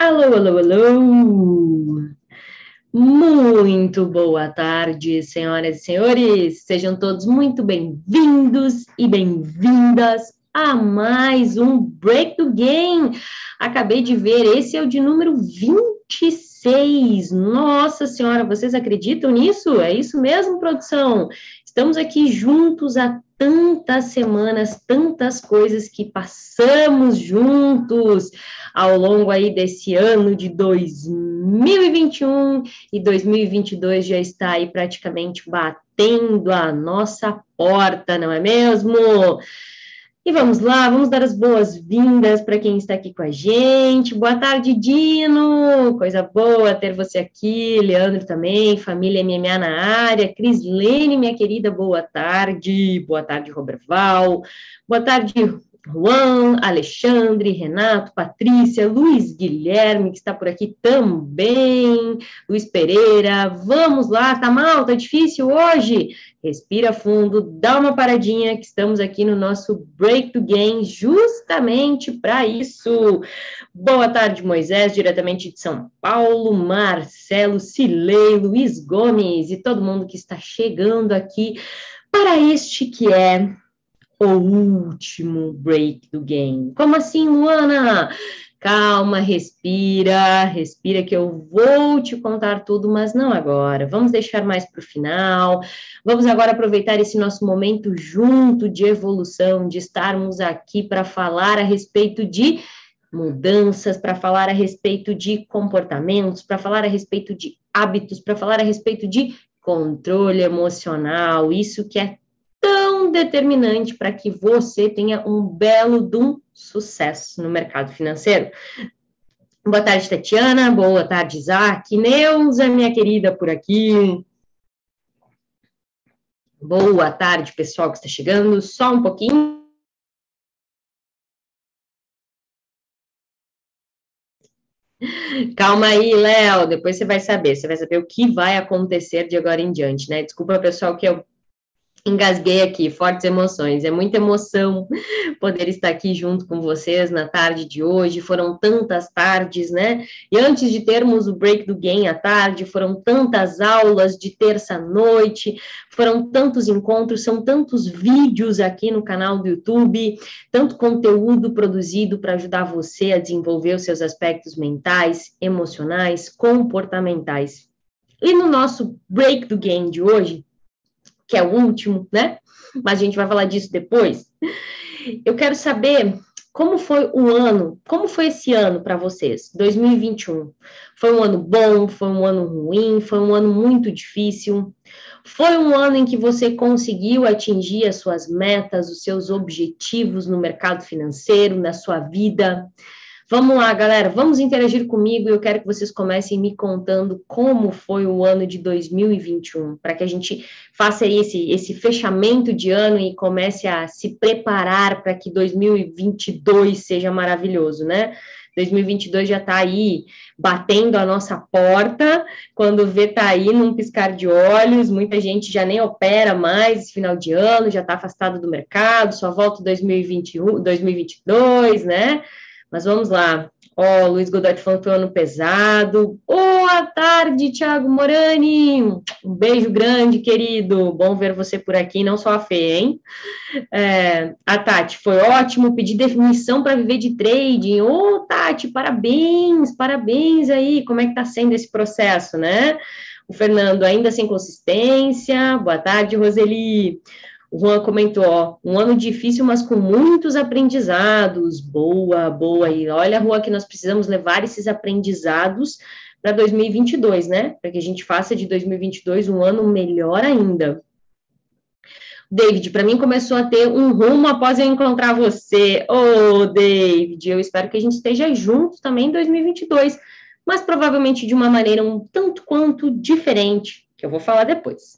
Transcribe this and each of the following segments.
Alô, alô, alô! Muito boa tarde, senhoras e senhores. Sejam todos muito bem-vindos e bem-vindas a mais um Break the Game. Acabei de ver, esse é o de número 26. Nossa Senhora, vocês acreditam nisso? É isso mesmo, produção? Estamos aqui juntos há tantas semanas, tantas coisas que passamos juntos ao longo aí desse ano de 2021 e 2022 já está aí praticamente batendo a nossa porta, não é mesmo? E vamos lá, vamos dar as boas-vindas para quem está aqui com a gente. Boa tarde, Dino! Coisa boa ter você aqui, Leandro também, família MMA na área, Cris Lene, minha querida, boa tarde. Boa tarde, Roberval. Boa tarde, Juan, Alexandre, Renato, Patrícia, Luiz Guilherme, que está por aqui também, Luiz Pereira, vamos lá, tá mal, tá difícil hoje? Respira fundo, dá uma paradinha, que estamos aqui no nosso Break to Game justamente para isso. Boa tarde, Moisés, diretamente de São Paulo, Marcelo, Cilei, Luiz Gomes e todo mundo que está chegando aqui para este que é o último break do game. Como assim, Luana? Calma, respira, respira que eu vou te contar tudo, mas não agora. Vamos deixar mais para o final. Vamos agora aproveitar esse nosso momento junto de evolução, de estarmos aqui para falar a respeito de mudanças, para falar a respeito de comportamentos, para falar a respeito de hábitos, para falar a respeito de controle emocional, isso que é determinante para que você tenha um belo de um sucesso no mercado financeiro. Boa tarde, Tatiana. Boa tarde, Isaac. Neuza, minha querida, por aqui. Boa tarde, pessoal que está chegando. Só um pouquinho. Calma aí, Léo. Depois você vai saber. Você vai saber o que vai acontecer de agora em diante, né? Desculpa, pessoal, que eu Engasguei aqui, fortes emoções. É muita emoção poder estar aqui junto com vocês na tarde de hoje. Foram tantas tardes, né? E antes de termos o break do game à tarde, foram tantas aulas de terça-noite, foram tantos encontros, são tantos vídeos aqui no canal do YouTube, tanto conteúdo produzido para ajudar você a desenvolver os seus aspectos mentais, emocionais, comportamentais. E no nosso break do game de hoje, que é o último, né? Mas a gente vai falar disso depois. Eu quero saber como foi o ano, como foi esse ano para vocês, 2021? Foi um ano bom, foi um ano ruim, foi um ano muito difícil? Foi um ano em que você conseguiu atingir as suas metas, os seus objetivos no mercado financeiro, na sua vida? Vamos lá, galera, vamos interagir comigo e eu quero que vocês comecem me contando como foi o ano de 2021, para que a gente faça esse, esse fechamento de ano e comece a se preparar para que 2022 seja maravilhoso, né? 2022 já está aí batendo a nossa porta, quando vê tá aí num piscar de olhos, muita gente já nem opera mais esse final de ano, já está afastado do mercado, só volta 2021, 2022, né? Mas vamos lá. Ó, oh, Luiz Godoy falando que ano pesado. Boa tarde, Thiago Morani. Um beijo grande, querido. Bom ver você por aqui, não só a Fê, hein? É, a Tati, foi ótimo. Pedi definição para viver de trading. Ô, oh, Tati, parabéns, parabéns aí. Como é que tá sendo esse processo, né? O Fernando, ainda sem consistência. Boa tarde, Roseli. O Juan comentou, ó, um ano difícil, mas com muitos aprendizados. Boa, boa. E olha, Juan, que nós precisamos levar esses aprendizados para 2022, né? Para que a gente faça de 2022 um ano melhor ainda. David, para mim começou a ter um rumo após eu encontrar você. Ô, oh, David, eu espero que a gente esteja juntos também em 2022, mas provavelmente de uma maneira um tanto quanto diferente, que eu vou falar depois.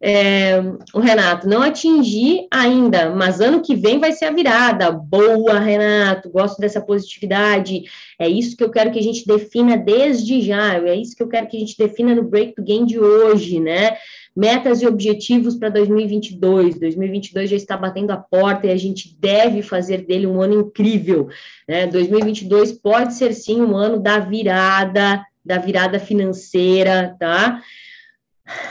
É, o Renato, não atingi ainda, mas ano que vem vai ser a virada. Boa, Renato, gosto dessa positividade. É isso que eu quero que a gente defina desde já, é isso que eu quero que a gente defina no Break to Game de hoje, né? metas e objetivos para 2022. 2022 já está batendo a porta e a gente deve fazer dele um ano incrível. Né? 2022 pode ser sim um ano da virada, da virada financeira, tá?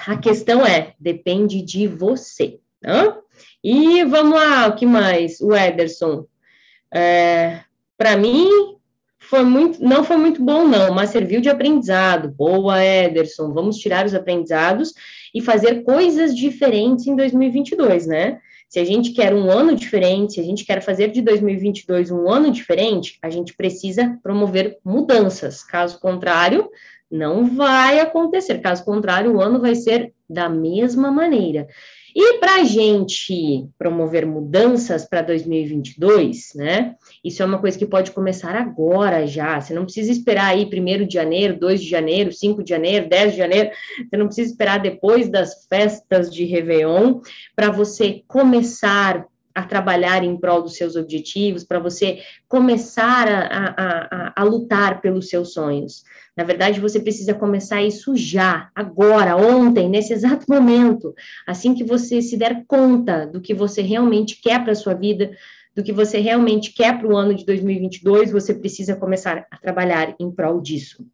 A questão é, depende de você, tá? E vamos lá, o que mais? O Ederson. É, para mim, foi muito, não foi muito bom, não, mas serviu de aprendizado. Boa, Ederson. Vamos tirar os aprendizados e fazer coisas diferentes em 2022, né? Se a gente quer um ano diferente, se a gente quer fazer de 2022 um ano diferente, a gente precisa promover mudanças. Caso contrário, não vai acontecer. Caso contrário, o ano vai ser da mesma maneira. E para a gente promover mudanças para 2022, né? Isso é uma coisa que pode começar agora já. Você não precisa esperar aí 1 de janeiro, 2 de janeiro, 5 de janeiro, 10 de janeiro. Você não precisa esperar depois das festas de Réveillon para você começar a trabalhar em prol dos seus objetivos, para você começar a, a, a, a, lutar pelos seus sonhos. Na verdade, você precisa começar isso já, agora, ontem, nesse exato momento, assim que você se der conta do que você realmente quer para a sua vida, do que você realmente quer para o ano de 2022, você precisa começar a trabalhar em prol disso.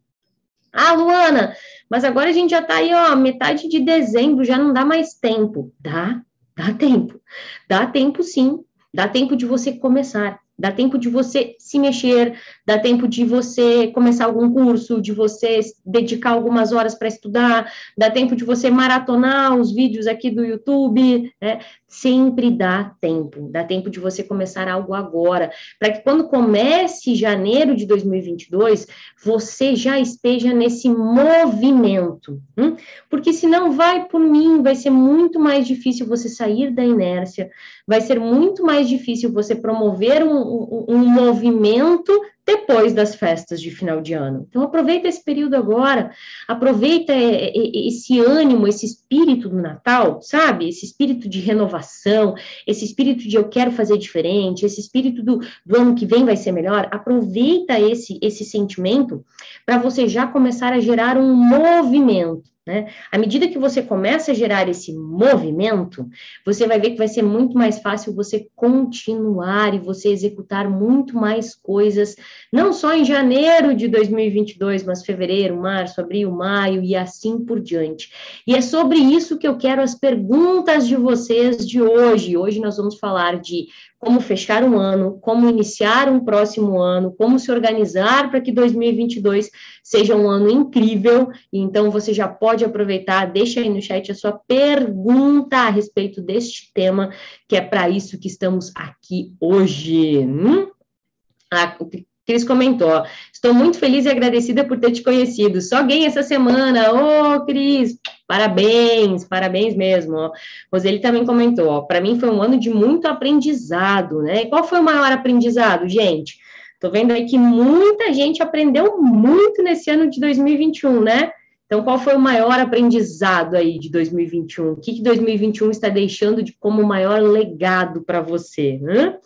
Ah, Luana, mas agora a gente já está aí, ó, metade de dezembro, já não dá mais tempo. Dá, Dá tempo. Dá tempo sim. Dá tempo de você começar. Dá tempo de você se mexer, dá tempo de você começar algum curso, de você dedicar algumas horas para estudar, dá tempo de você maratonar os vídeos aqui do YouTube, né? Sempre dá tempo, dá tempo de você começar algo agora, para que quando comece janeiro de 2022, você já esteja nesse movimento, hum? porque senão vai por mim, vai ser muito mais difícil você sair da inércia, vai ser muito mais difícil você promover um, um, um movimento depois das festas de final de ano. Então, aproveita esse período agora, aproveita é, é, é, esse ânimo, esse espírito do Natal, sabe? Esse espírito de renovação, esse espírito de eu quero fazer diferente, esse espírito do, do ano que vem vai ser melhor. Aproveita esse, esse sentimento para você já começar a gerar um movimento. Né? À medida que você começa a gerar esse movimento, você vai ver que vai ser muito mais fácil você continuar e você executar muito mais coisas, não só em janeiro de 2022, mas fevereiro, março, abril, maio e assim por diante. E é sobre isso que eu quero as perguntas de vocês de hoje. Hoje nós vamos falar de como fechar um ano, como iniciar um próximo ano, como se organizar para que 2022 seja um ano incrível. Então, você já pode aproveitar, deixa aí no chat a sua pergunta a respeito deste tema, que é para isso que estamos aqui hoje. Hum? Ah, Cris comentou, ó, estou muito feliz e agradecida por ter te conhecido. Só ganhei essa semana. Ô, oh, Cris, parabéns, parabéns mesmo. Ó. Roseli também comentou, para mim foi um ano de muito aprendizado, né? E qual foi o maior aprendizado, gente? Tô vendo aí que muita gente aprendeu muito nesse ano de 2021, né? Então, qual foi o maior aprendizado aí de 2021? O que, que 2021 está deixando de como maior legado para você? Né?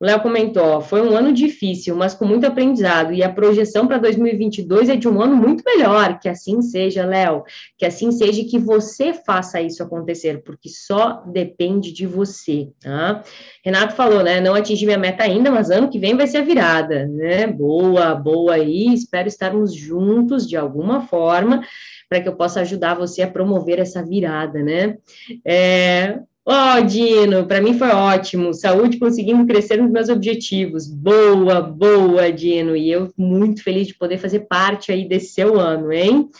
O Léo comentou: foi um ano difícil, mas com muito aprendizado, e a projeção para 2022 é de um ano muito melhor. Que assim seja, Léo, que assim seja que você faça isso acontecer, porque só depende de você, tá? Renato falou, né? Não atingi minha meta ainda, mas ano que vem vai ser a virada, né? Boa, boa aí, espero estarmos juntos de alguma forma para que eu possa ajudar você a promover essa virada, né? É, Ó, oh, Dino, para mim foi ótimo. Saúde conseguindo crescer nos meus objetivos. Boa, boa, Dino. E eu muito feliz de poder fazer parte aí desse seu ano, hein?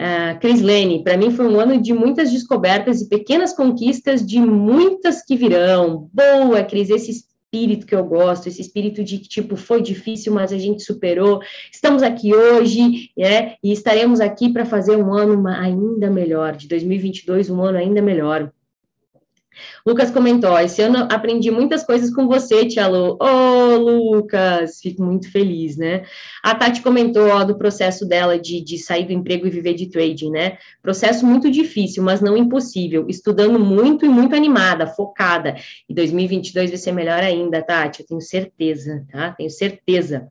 Uh, Cris Lene, para mim foi um ano de muitas descobertas e pequenas conquistas de muitas que virão. Boa, Cris, esse espírito que eu gosto, esse espírito de que, tipo, foi difícil, mas a gente superou. Estamos aqui hoje, né? E estaremos aqui para fazer um ano ainda melhor, de 2022, um ano ainda melhor. Lucas comentou: esse ano aprendi muitas coisas com você, Tia Lu. Ô, oh, Lucas, fico muito feliz, né? A Tati comentou ó, do processo dela de, de sair do emprego e viver de trading, né? Processo muito difícil, mas não impossível. Estudando muito e muito animada, focada. E 2022 vai ser melhor ainda, Tati, eu tenho certeza, tá? Tenho certeza.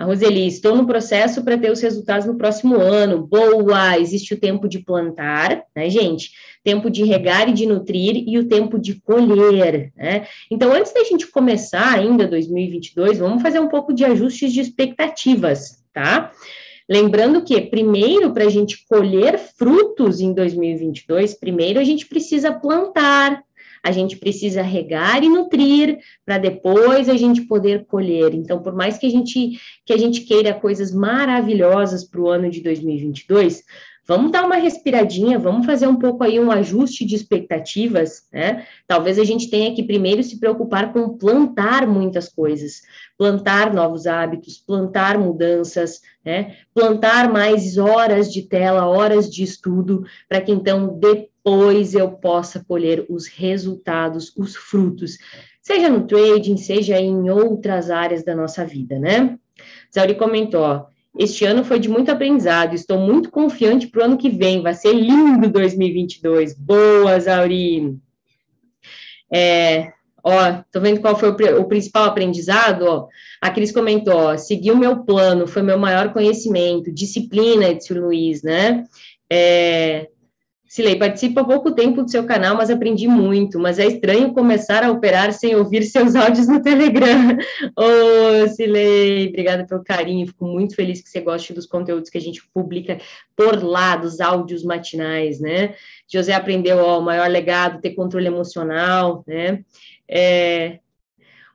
A Roseli, estou no processo para ter os resultados no próximo ano. Boa! Existe o tempo de plantar, né, gente? Tempo de regar e de nutrir e o tempo de colher, né? Então, antes da gente começar ainda 2022, vamos fazer um pouco de ajustes de expectativas, tá? Lembrando que, primeiro, para a gente colher frutos em 2022, primeiro a gente precisa plantar, a gente precisa regar e nutrir para depois a gente poder colher. Então, por mais que a gente que a gente queira coisas maravilhosas para o ano de 2022, vamos dar uma respiradinha, vamos fazer um pouco aí um ajuste de expectativas, né? Talvez a gente tenha que primeiro se preocupar com plantar muitas coisas, plantar novos hábitos, plantar mudanças, né? Plantar mais horas de tela, horas de estudo, para que então depois eu possa colher os resultados, os frutos, seja no trading, seja em outras áreas da nossa vida, né? Zauri comentou, ó, este ano foi de muito aprendizado, estou muito confiante para o ano que vem, vai ser lindo 2022. Boa, Zauri! É, ó, tô vendo qual foi o, o principal aprendizado, ó. A Cris comentou, ó, seguir o meu plano foi meu maior conhecimento, disciplina, Edson Luiz, né? É, Silei, participo há pouco tempo do seu canal, mas aprendi muito, mas é estranho começar a operar sem ouvir seus áudios no Telegram. Ô, oh, Silei, obrigada pelo carinho, fico muito feliz que você goste dos conteúdos que a gente publica por lá, dos áudios matinais, né? José aprendeu, ó, o maior legado, ter controle emocional, né? É,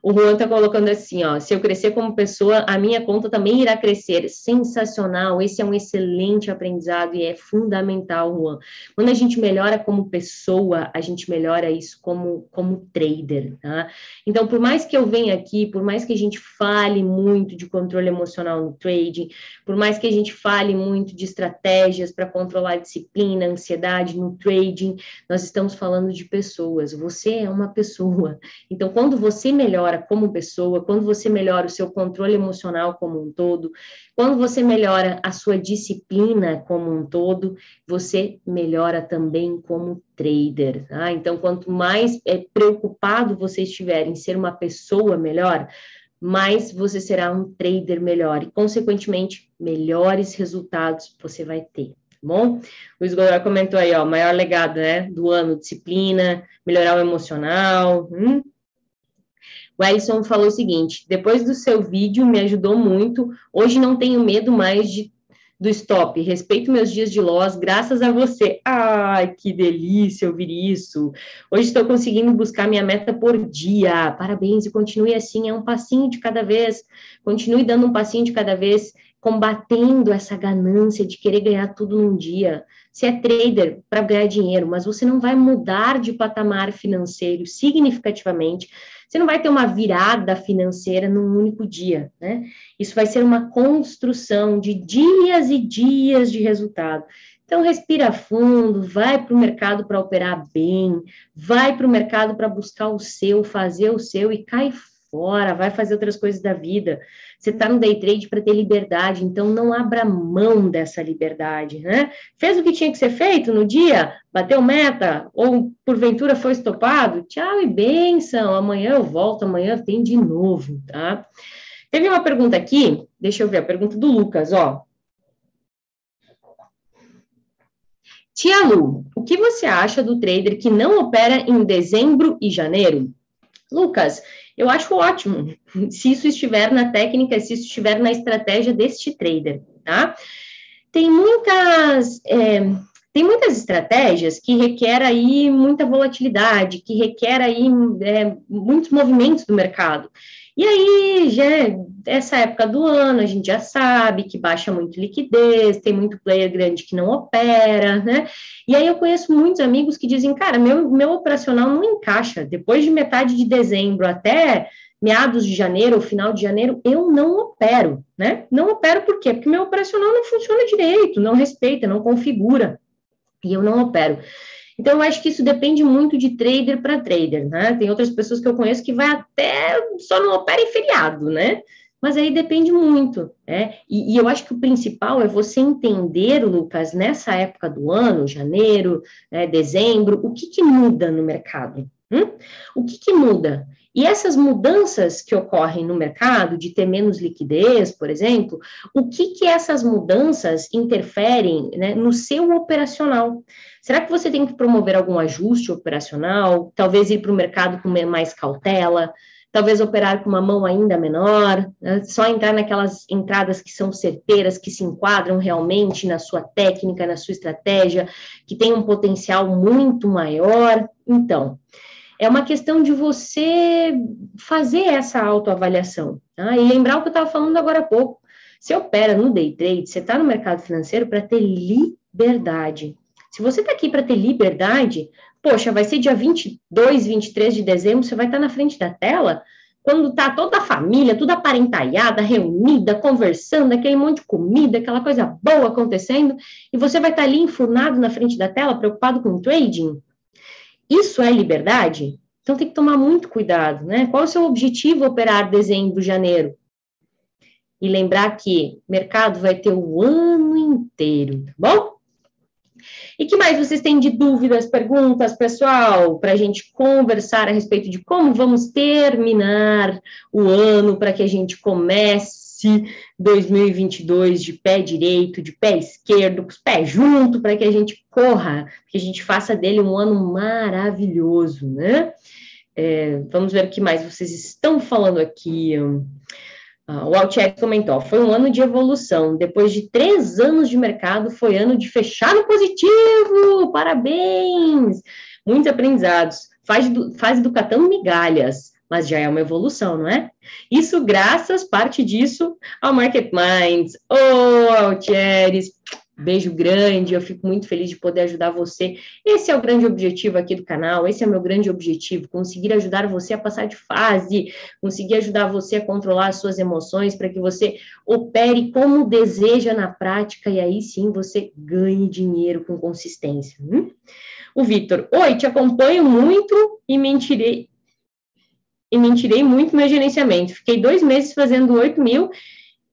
o Juan está colocando assim, ó, se eu crescer como pessoa, a minha conta também irá crescer. Sensacional, esse é um excelente aprendizado e é fundamental, Juan. Quando a gente melhora como pessoa, a gente melhora isso como, como trader, tá? Então, por mais que eu venha aqui, por mais que a gente fale muito de controle emocional no trading, por mais que a gente fale muito de estratégias para controlar a disciplina, a ansiedade no trading, nós estamos falando de pessoas. Você é uma pessoa. Então, quando você melhora melhora como pessoa, quando você melhora o seu controle emocional como um todo, quando você melhora a sua disciplina como um todo, você melhora também como trader. Tá? Então, quanto mais é, preocupado você estiver em ser uma pessoa melhor, mais você será um trader melhor e, consequentemente, melhores resultados você vai ter. Tá bom? O Luiz Godoy comentou aí, ó, maior legado, né, do ano, disciplina, melhorar o emocional, hum, o Ellison falou o seguinte: depois do seu vídeo me ajudou muito. Hoje não tenho medo mais de, do stop. Respeito meus dias de loss, graças a você. Ai, que delícia ouvir isso. Hoje estou conseguindo buscar minha meta por dia. Parabéns e continue assim. É um passinho de cada vez. Continue dando um passinho de cada vez, combatendo essa ganância de querer ganhar tudo num dia. Você é trader para ganhar dinheiro, mas você não vai mudar de patamar financeiro significativamente você não vai ter uma virada financeira num único dia, né? Isso vai ser uma construção de dias e dias de resultado. Então, respira fundo, vai para o mercado para operar bem, vai para o mercado para buscar o seu, fazer o seu e cai fora, vai fazer outras coisas da vida. Você está no day trade para ter liberdade, então não abra mão dessa liberdade, né? Fez o que tinha que ser feito no dia, bateu meta, ou porventura foi estopado, tchau e benção, amanhã eu volto, amanhã tem de novo, tá? Teve uma pergunta aqui, deixa eu ver, a pergunta do Lucas, ó. Tia Lu, o que você acha do trader que não opera em dezembro e janeiro? Lucas, eu acho ótimo se isso estiver na técnica, se isso estiver na estratégia deste trader, tá? Tem muitas. É, tem muitas estratégias que requer aí muita volatilidade, que requer aí é, muitos movimentos do mercado. E aí, já essa época do ano, a gente já sabe que baixa muito liquidez, tem muito player grande que não opera, né? E aí eu conheço muitos amigos que dizem, cara, meu, meu operacional não encaixa. Depois de metade de dezembro até meados de janeiro ou final de janeiro, eu não opero, né? Não opero por quê? Porque meu operacional não funciona direito, não respeita, não configura. E eu não opero. Então, eu acho que isso depende muito de trader para trader, né? Tem outras pessoas que eu conheço que vai até só não opera em feriado, né? Mas aí depende muito, né? E, e, eu acho que o principal é você entender, Lucas, nessa época do ano, janeiro, né, dezembro, o que, que muda no mercado, Hum? O que, que muda? E essas mudanças que ocorrem no mercado, de ter menos liquidez, por exemplo, o que que essas mudanças interferem né, no seu operacional? Será que você tem que promover algum ajuste operacional? Talvez ir para o mercado com mais cautela? Talvez operar com uma mão ainda menor? Né? Só entrar naquelas entradas que são certeiras, que se enquadram realmente na sua técnica, na sua estratégia, que tem um potencial muito maior? Então, é uma questão de você fazer essa autoavaliação. Tá? E lembrar o que eu estava falando agora há pouco. Você opera no day trade, você está no mercado financeiro para ter liberdade. Se você está aqui para ter liberdade, poxa, vai ser dia 22, 23 de dezembro, você vai estar tá na frente da tela, quando está toda a família, toda aparentalhada, reunida, conversando, aquele monte de comida, aquela coisa boa acontecendo, e você vai estar tá ali enfurnado na frente da tela, preocupado com trading. Isso é liberdade? Então tem que tomar muito cuidado, né? Qual é o seu objetivo operar dezembro, janeiro? E lembrar que mercado vai ter o ano inteiro, tá bom? E que mais vocês têm de dúvidas, perguntas, pessoal, para a gente conversar a respeito de como vamos terminar o ano para que a gente comece 2022 de pé direito, de pé esquerdo, com os pés juntos, para que a gente corra, que a gente faça dele um ano maravilhoso, né? É, vamos ver o que mais vocês estão falando aqui. Ah, o Altier comentou: foi um ano de evolução. Depois de três anos de mercado, foi ano de fechar no positivo. Parabéns! Muitos aprendizados. Faz do, fase do catando migalhas mas já é uma evolução, não é? Isso graças, parte disso, ao Market Minds, ô oh, Altieres, beijo grande, eu fico muito feliz de poder ajudar você. Esse é o grande objetivo aqui do canal, esse é o meu grande objetivo, conseguir ajudar você a passar de fase, conseguir ajudar você a controlar as suas emoções, para que você opere como deseja na prática, e aí sim você ganhe dinheiro com consistência. Hum? O Vitor, oi, te acompanho muito e mentirei, e mentirei muito meu gerenciamento. Fiquei dois meses fazendo 8 mil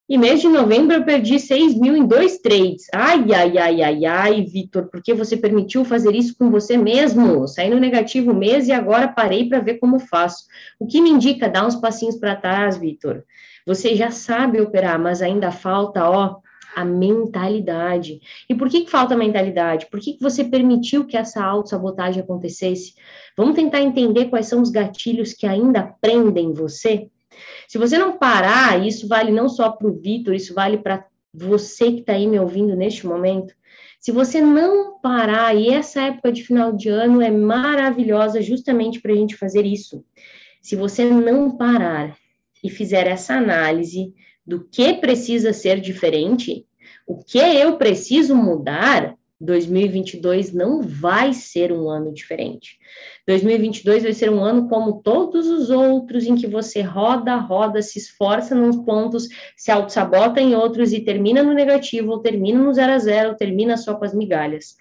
e mês de novembro eu perdi 6 mil em dois trades. Ai, ai, ai, ai, ai, Vitor, porque você permitiu fazer isso com você mesmo? Saí no negativo mês e agora parei para ver como faço. O que me indica dar uns passinhos para trás, Vitor? Você já sabe operar, mas ainda falta, ó, a mentalidade. E por que, que falta mentalidade? Por que, que você permitiu que essa autossabotagem acontecesse? Vamos tentar entender quais são os gatilhos que ainda prendem você? Se você não parar, isso vale não só para o Vitor, isso vale para você que está aí me ouvindo neste momento. Se você não parar, e essa época de final de ano é maravilhosa justamente para a gente fazer isso. Se você não parar e fizer essa análise do que precisa ser diferente, o que eu preciso mudar, 2022 não vai ser um ano diferente. 2022 vai ser um ano como todos os outros, em que você roda, roda, se esforça nos pontos, se auto-sabota em outros e termina no negativo, ou termina no zero a zero, ou termina só com as migalhas.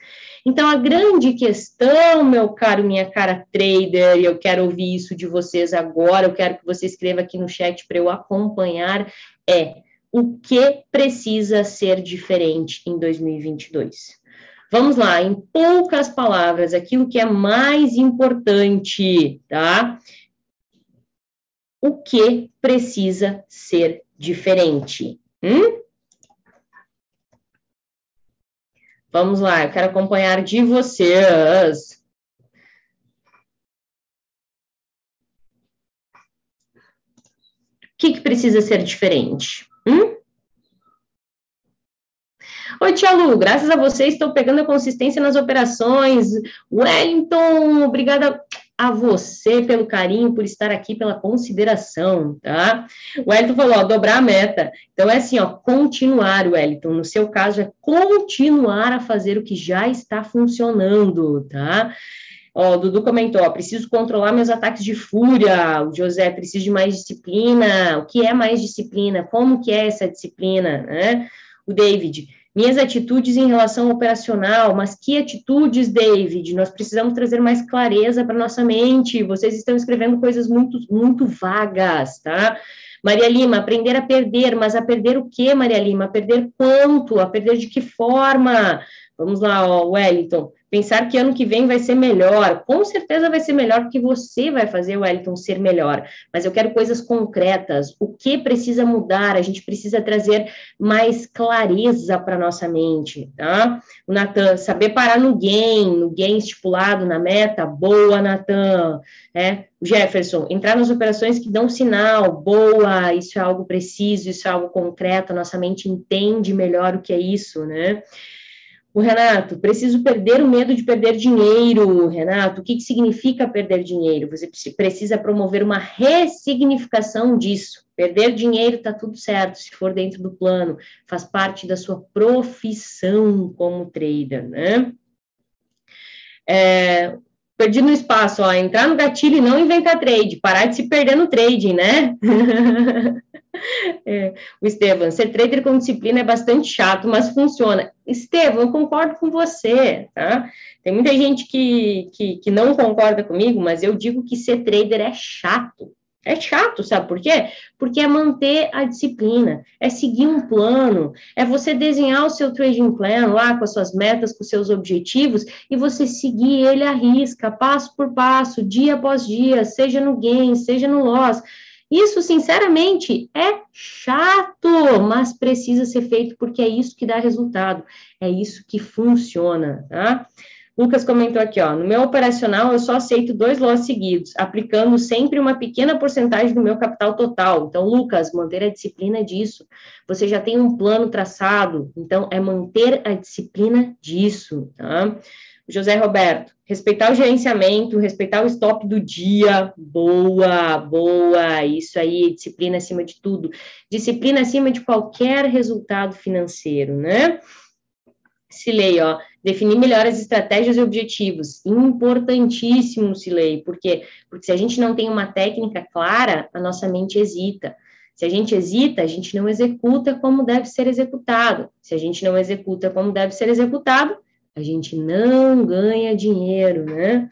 Então, a grande questão, meu caro, minha cara trader, e eu quero ouvir isso de vocês agora, eu quero que você escreva aqui no chat para eu acompanhar, é o que precisa ser diferente em 2022. Vamos lá, em poucas palavras, aquilo que é mais importante, tá? O que precisa ser diferente? Hum? Vamos lá, eu quero acompanhar de vocês. O que, que precisa ser diferente? Hum? Oi, Tia Lu, graças a você estou pegando a consistência nas operações. Wellington, obrigada a você pelo carinho, por estar aqui, pela consideração, tá? O Wellington falou, ó, dobrar a meta. Então, é assim, ó, continuar, Wellington. No seu caso, é continuar a fazer o que já está funcionando, tá? Ó, o Dudu comentou, ó, preciso controlar meus ataques de fúria. O José, preciso de mais disciplina. O que é mais disciplina? Como que é essa disciplina, né? O David, minhas atitudes em relação operacional, mas que atitudes, David? Nós precisamos trazer mais clareza para nossa mente. Vocês estão escrevendo coisas muito, muito vagas, tá? Maria Lima, aprender a perder, mas a perder o que, Maria Lima? A perder quanto? A perder de que forma? Vamos lá, ó, Wellington. Pensar que ano que vem vai ser melhor. Com certeza vai ser melhor, porque você vai fazer o Wellington ser melhor. Mas eu quero coisas concretas. O que precisa mudar? A gente precisa trazer mais clareza para nossa mente, tá? O Natan, saber parar no gain, no gain estipulado na meta. Boa, Natan. É, Jefferson, entrar nas operações que dão sinal. Boa, isso é algo preciso, isso é algo concreto. Nossa mente entende melhor o que é isso, né? O Renato, preciso perder o medo de perder dinheiro. Renato, o que, que significa perder dinheiro? Você precisa promover uma ressignificação disso. Perder dinheiro está tudo certo, se for dentro do plano, faz parte da sua profissão como trader, né? É, no espaço, ó, entrar no gatilho e não inventar trade, parar de se perder no trading, né? É, o Estevam, ser trader com disciplina é bastante chato, mas funciona. Estevam, eu concordo com você, tá? Tem muita gente que, que, que não concorda comigo, mas eu digo que ser trader é chato. É chato, sabe por quê? Porque é manter a disciplina, é seguir um plano, é você desenhar o seu trading plan lá com as suas metas, com os seus objetivos e você seguir ele à risca, passo por passo, dia após dia, seja no gain, seja no loss. Isso, sinceramente, é chato, mas precisa ser feito porque é isso que dá resultado, é isso que funciona, tá? Lucas comentou aqui, ó, no meu operacional eu só aceito dois lotes seguidos, aplicando sempre uma pequena porcentagem do meu capital total. Então, Lucas, manter a disciplina disso. Você já tem um plano traçado, então é manter a disciplina disso, tá? José Roberto, respeitar o gerenciamento, respeitar o stop do dia, boa, boa, isso aí, disciplina acima de tudo, disciplina acima de qualquer resultado financeiro, né? Silei, ó, definir melhor as estratégias e objetivos, importantíssimo, Silei, porque porque se a gente não tem uma técnica clara, a nossa mente hesita. Se a gente hesita, a gente não executa como deve ser executado. Se a gente não executa como deve ser executado, a gente não ganha dinheiro, né?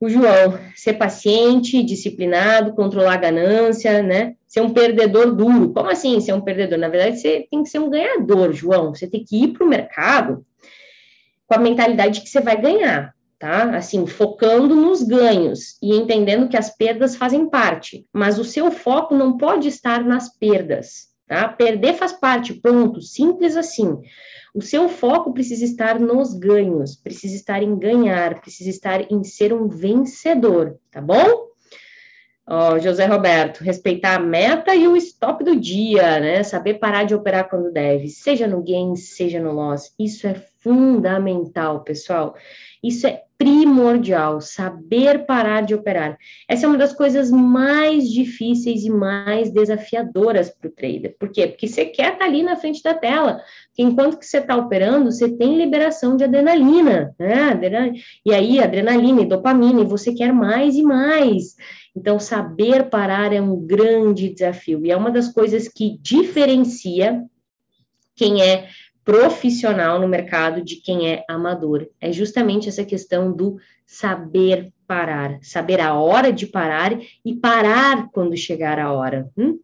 O João, ser paciente, disciplinado, controlar a ganância, né? Ser um perdedor duro. Como assim ser um perdedor? Na verdade, você tem que ser um ganhador, João. Você tem que ir para o mercado com a mentalidade que você vai ganhar, tá? Assim, focando nos ganhos e entendendo que as perdas fazem parte, mas o seu foco não pode estar nas perdas, tá? Perder faz parte, ponto, simples assim. O seu foco precisa estar nos ganhos, precisa estar em ganhar, precisa estar em ser um vencedor, tá bom? Ó, José Roberto, respeitar a meta e o stop do dia, né? Saber parar de operar quando deve, seja no gain, seja no loss. Isso é fundamental, pessoal. Isso é primordial, saber parar de operar. Essa é uma das coisas mais difíceis e mais desafiadoras para o trader. Por quê? Porque você quer estar tá ali na frente da tela. Enquanto que você está operando, você tem liberação de adrenalina, né? E aí, adrenalina e dopamina, e você quer mais e mais. Então, saber parar é um grande desafio. E é uma das coisas que diferencia quem é profissional no mercado de quem é amador. É justamente essa questão do saber parar, saber a hora de parar e parar quando chegar a hora. Hum?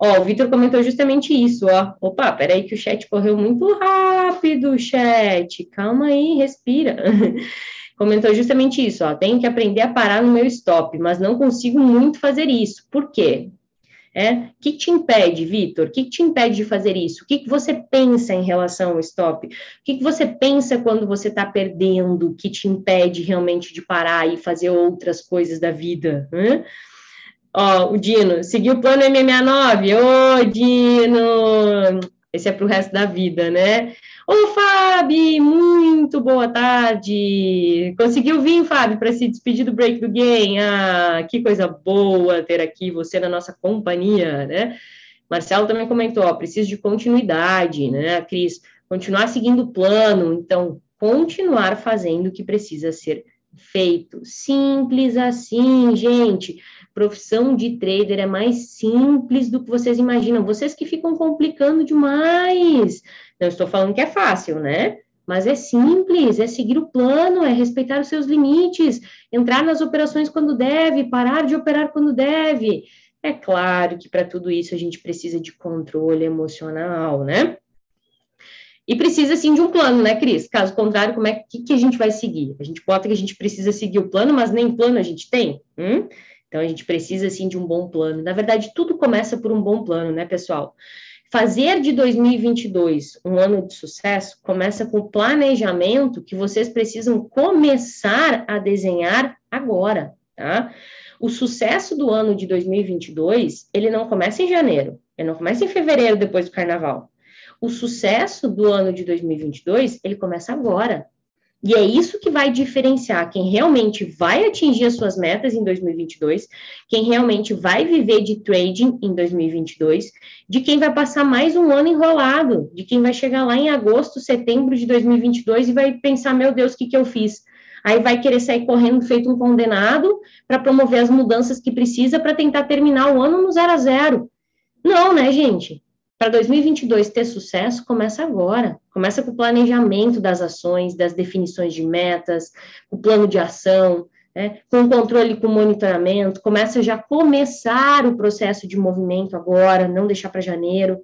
Ó, o Vitor comentou justamente isso, ó. Opa, peraí que o chat correu muito rápido, chat. Calma aí, respira. comentou justamente isso, ó. Tenho que aprender a parar no meu stop, mas não consigo muito fazer isso. Por quê? É? O que te impede, Vitor? O que te impede de fazer isso? O que, você pensa em relação ao stop? O que, você pensa quando você está perdendo que te impede realmente de parar e fazer outras coisas da vida? Ó, o Dino, seguiu o plano M69? Ô, Dino! Esse é para o resto da vida, né? Ô, Fábio, muito boa tarde. Conseguiu vir, Fábio, para se despedir do break do game? Ah, que coisa boa ter aqui você na nossa companhia, né? Marcelo também comentou, ó, preciso de continuidade, né, Cris? Continuar seguindo o plano, então, continuar fazendo o que precisa ser feito. Simples assim, gente. Profissão de trader é mais simples do que vocês imaginam. Vocês que ficam complicando demais. Não estou falando que é fácil, né? Mas é simples, é seguir o plano, é respeitar os seus limites, entrar nas operações quando deve, parar de operar quando deve. É claro que para tudo isso a gente precisa de controle emocional, né? E precisa, sim, de um plano, né, Cris? Caso contrário, como é que, que a gente vai seguir? A gente bota que a gente precisa seguir o plano, mas nem plano a gente tem. Hum? Então, a gente precisa, sim, de um bom plano. Na verdade, tudo começa por um bom plano, né, pessoal? Fazer de 2022 um ano de sucesso começa com o planejamento que vocês precisam começar a desenhar agora, tá? O sucesso do ano de 2022, ele não começa em janeiro, ele não começa em fevereiro, depois do carnaval. O sucesso do ano de 2022, ele começa agora. E é isso que vai diferenciar quem realmente vai atingir as suas metas em 2022, quem realmente vai viver de trading em 2022, de quem vai passar mais um ano enrolado, de quem vai chegar lá em agosto, setembro de 2022 e vai pensar: meu Deus, o que, que eu fiz? Aí vai querer sair correndo feito um condenado para promover as mudanças que precisa para tentar terminar o ano no zero a zero. Não, né, gente? Para 2022 ter sucesso, começa agora. Começa com o planejamento das ações, das definições de metas, o plano de ação, né, com o controle, com o monitoramento. Começa já começar o processo de movimento agora, não deixar para janeiro.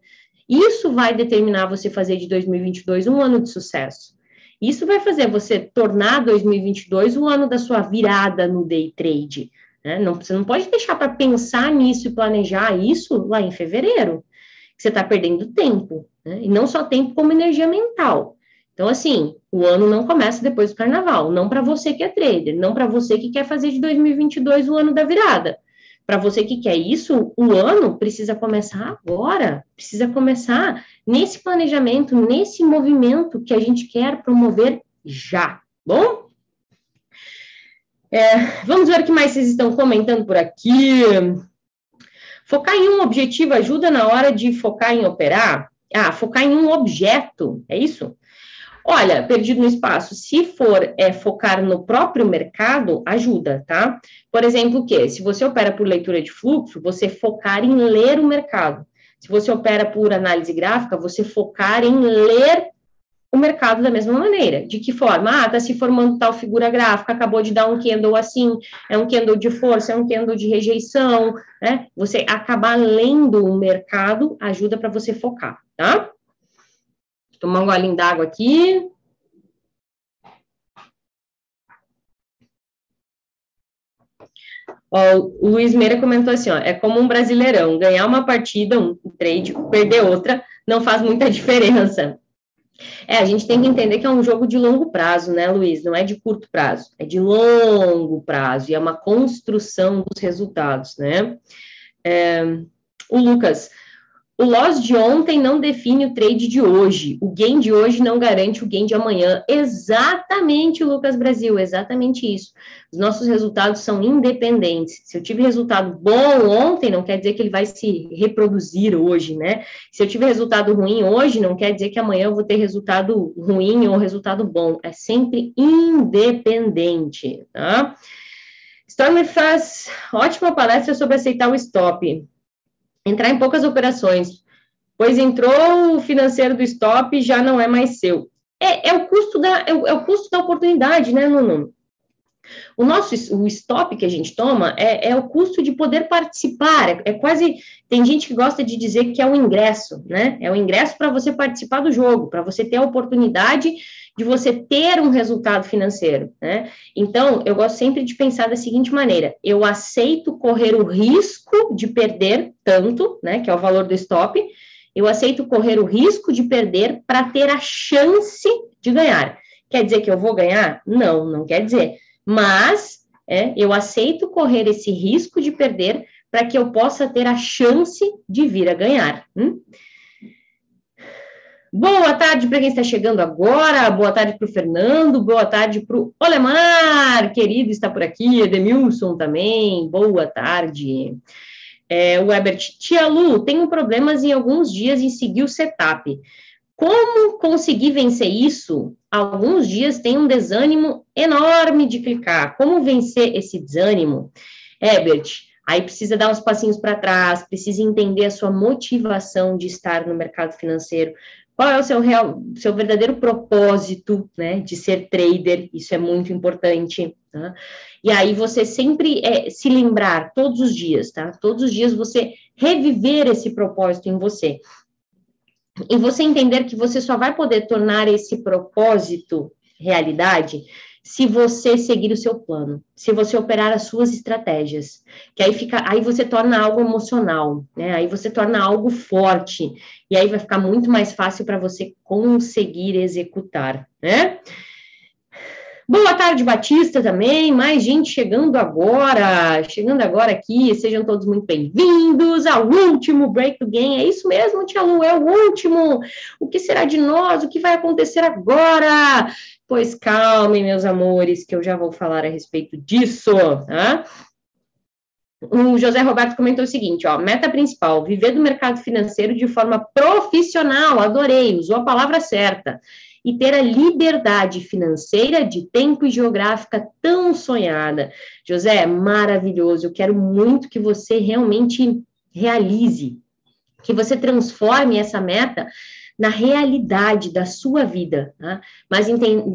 Isso vai determinar você fazer de 2022 um ano de sucesso. Isso vai fazer você tornar 2022 o ano da sua virada no day trade. Né? Não, você não pode deixar para pensar nisso e planejar isso lá em fevereiro você está perdendo tempo, né? E não só tempo, como energia mental. Então, assim, o ano não começa depois do carnaval, não para você que é trader, não para você que quer fazer de 2022 o ano da virada. Para você que quer isso, o ano precisa começar agora, precisa começar nesse planejamento, nesse movimento que a gente quer promover já, bom? É, vamos ver o que mais vocês estão comentando por aqui. Focar em um objetivo ajuda na hora de focar em operar? Ah, focar em um objeto, é isso? Olha, perdido no espaço, se for é, focar no próprio mercado, ajuda, tá? Por exemplo, o quê? Se você opera por leitura de fluxo, você focar em ler o mercado. Se você opera por análise gráfica, você focar em ler o mercado da mesma maneira. De que forma? Ah, está se formando tal figura gráfica, acabou de dar um candle assim, é um candle de força, é um candle de rejeição, né? Você acabar lendo o mercado ajuda para você focar, tá? Tomar um golinho d'água aqui. Ó, o Luiz Meira comentou assim, ó, é como um brasileirão, ganhar uma partida, um trade, perder outra, não faz muita diferença. É, a gente tem que entender que é um jogo de longo prazo, né, Luiz? Não é de curto prazo, é de longo prazo e é uma construção dos resultados, né? É, o Lucas, o loss de ontem não define o trade de hoje. O gain de hoje não garante o gain de amanhã. Exatamente, Lucas Brasil, exatamente isso. Os nossos resultados são independentes. Se eu tive resultado bom ontem, não quer dizer que ele vai se reproduzir hoje, né? Se eu tive resultado ruim hoje, não quer dizer que amanhã eu vou ter resultado ruim ou resultado bom. É sempre independente, tá? Stormer faz ótima palestra sobre aceitar o stop entrar em poucas operações, pois entrou o financeiro do stop já não é mais seu. É, é o custo da é o, é o, custo da oportunidade, né, Nuno? O nosso o stop que a gente toma é, é o custo de poder participar. É, é, quase tem gente que gosta de dizer que é o ingresso, né? É o ingresso para você participar do jogo, para você ter a oportunidade de você ter um resultado financeiro, né? Então, eu gosto sempre de pensar da seguinte maneira: eu aceito correr o risco de perder tanto, né, que é o valor do stop, eu aceito correr o risco de perder para ter a chance de ganhar. Quer dizer que eu vou ganhar? Não, não quer dizer. Mas é, eu aceito correr esse risco de perder para que eu possa ter a chance de vir a ganhar. Hum? Boa tarde para quem está chegando agora, boa tarde para o Fernando, boa tarde para o Olemar, querido, está por aqui, Edemilson também, boa tarde. É, o Ebert, tia Lu, tenho problemas em alguns dias em seguir o setup. Como conseguir vencer isso? Alguns dias tem um desânimo enorme de clicar. Como vencer esse desânimo? Ebert, aí precisa dar uns passinhos para trás, precisa entender a sua motivação de estar no mercado financeiro, qual é o seu real, seu verdadeiro propósito, né, de ser trader? Isso é muito importante. Tá? E aí você sempre é, se lembrar todos os dias, tá? Todos os dias você reviver esse propósito em você. e você entender que você só vai poder tornar esse propósito realidade se você seguir o seu plano, se você operar as suas estratégias, que aí fica, aí você torna algo emocional, né? Aí você torna algo forte e aí vai ficar muito mais fácil para você conseguir executar, né? Boa tarde, Batista, também. Mais gente chegando agora, chegando agora aqui. Sejam todos muito bem-vindos ao último Break do Game. É isso mesmo, Tia Lu, é o último. O que será de nós? O que vai acontecer agora? Pois calmem, meus amores, que eu já vou falar a respeito disso, tá? O José Roberto comentou o seguinte, ó, meta principal, viver do mercado financeiro de forma profissional, adorei, usou a palavra certa e ter a liberdade financeira de tempo e geográfica tão sonhada. José, maravilhoso. Eu quero muito que você realmente realize, que você transforme essa meta na realidade da sua vida. Tá? Mas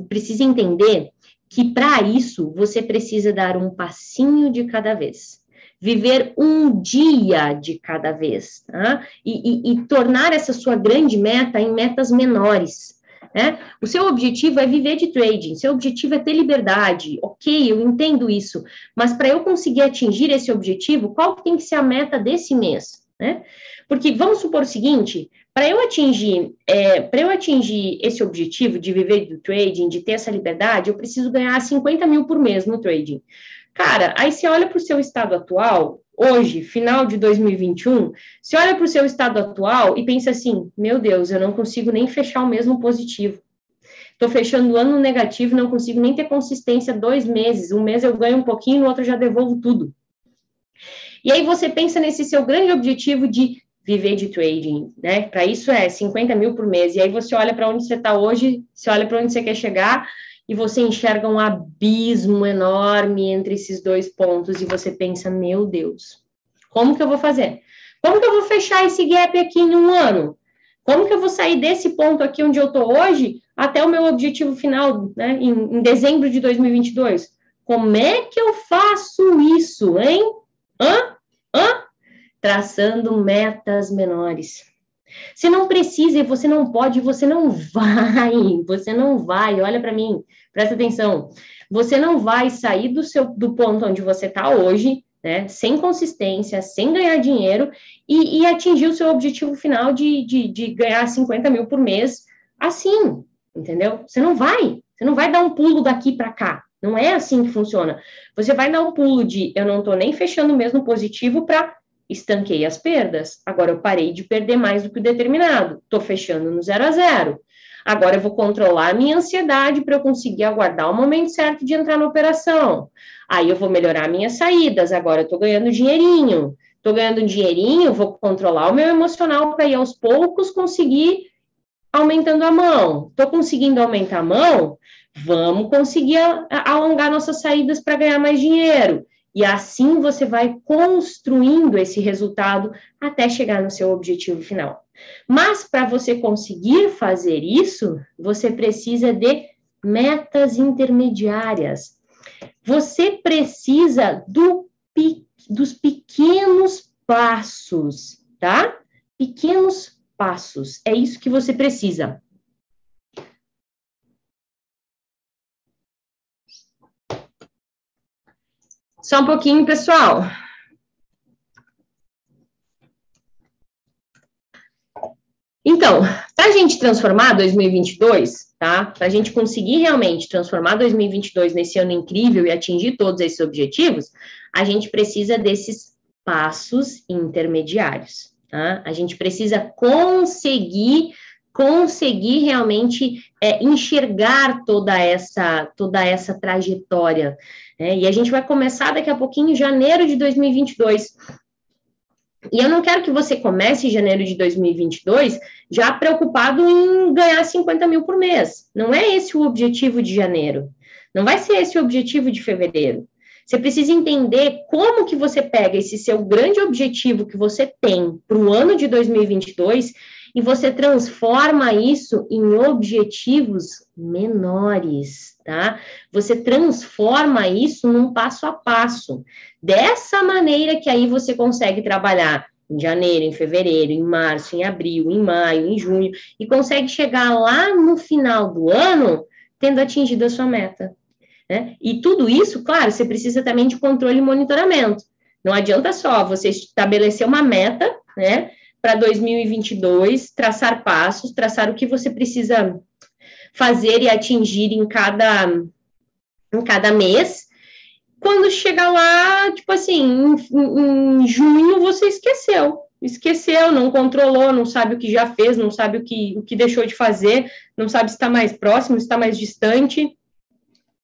precisa entender que para isso você precisa dar um passinho de cada vez viver um dia de cada vez, tá? e, e, e, tornar essa sua grande meta em metas menores. Né? O seu objetivo é viver de trading, seu objetivo é ter liberdade, ok, eu entendo isso, mas para eu conseguir atingir esse objetivo, qual tem que ser a meta desse mês? Né? Porque vamos supor o seguinte: para eu atingir, é, para eu atingir esse objetivo de viver do trading, de ter essa liberdade, eu preciso ganhar 50 mil por mês no trading. Cara, aí você olha para o seu estado atual, hoje, final de 2021, você olha para o seu estado atual e pensa assim: meu Deus, eu não consigo nem fechar o mesmo positivo. Estou fechando o ano negativo, não consigo nem ter consistência dois meses. Um mês eu ganho um pouquinho, no outro já devolvo tudo. E aí você pensa nesse seu grande objetivo de viver de trading, né? Para isso é 50 mil por mês. E aí você olha para onde você está hoje, você olha para onde você quer chegar, e você enxerga um abismo enorme entre esses dois pontos e você pensa, meu Deus, como que eu vou fazer? Como que eu vou fechar esse gap aqui em um ano? Como que eu vou sair desse ponto aqui onde eu estou hoje até o meu objetivo final, né, em, em dezembro de 2022? Como é que eu faço isso, hein? Hã? Hã? Traçando metas menores. Você não precisa, você não pode, você não vai, você não vai. Olha para mim, presta atenção. Você não vai sair do seu do ponto onde você está hoje, né? Sem consistência, sem ganhar dinheiro e, e atingir o seu objetivo final de, de, de ganhar 50 mil por mês assim, entendeu? Você não vai, você não vai dar um pulo daqui para cá. Não é assim que funciona. Você vai dar um pulo de eu não estou nem fechando mesmo positivo para estanquei as perdas. Agora eu parei de perder mais do que o determinado. Estou fechando no zero a zero. Agora eu vou controlar a minha ansiedade para eu conseguir aguardar o momento certo de entrar na operação. Aí eu vou melhorar minhas saídas. Agora eu estou ganhando dinheirinho. Estou ganhando dinheirinho, vou controlar o meu emocional para ir aos poucos conseguir aumentando a mão. Estou conseguindo aumentar a mão? Vamos conseguir alongar nossas saídas para ganhar mais dinheiro. E assim você vai construindo esse resultado até chegar no seu objetivo final. Mas para você conseguir fazer isso, você precisa de metas intermediárias. Você precisa do, dos pequenos passos, tá? Pequenos passos. É isso que você precisa. Só um pouquinho, pessoal. Então, para a gente transformar 2022, tá? Para a gente conseguir realmente transformar 2022 nesse ano incrível e atingir todos esses objetivos, a gente precisa desses passos intermediários, tá? A gente precisa conseguir conseguir realmente é, enxergar toda essa toda essa trajetória né? E a gente vai começar daqui a pouquinho, em janeiro de 2022. E eu não quero que você comece em janeiro de 2022 já preocupado em ganhar 50 mil por mês. Não é esse o objetivo de janeiro. Não vai ser esse o objetivo de fevereiro. Você precisa entender como que você pega esse seu grande objetivo que você tem para o ano de 2022 e você transforma isso em objetivos menores, tá? Você transforma isso num passo a passo. Dessa maneira que aí você consegue trabalhar em janeiro, em fevereiro, em março, em abril, em maio, em junho, e consegue chegar lá no final do ano tendo atingido a sua meta. Né? E tudo isso, claro, você precisa também de controle e monitoramento. Não adianta só você estabelecer uma meta, né, para 2022, traçar passos, traçar o que você precisa fazer e atingir em cada, em cada mês. Quando chegar lá, tipo assim, em, em junho você esqueceu, esqueceu, não controlou, não sabe o que já fez, não sabe o que, o que deixou de fazer, não sabe se está mais próximo, se está mais distante.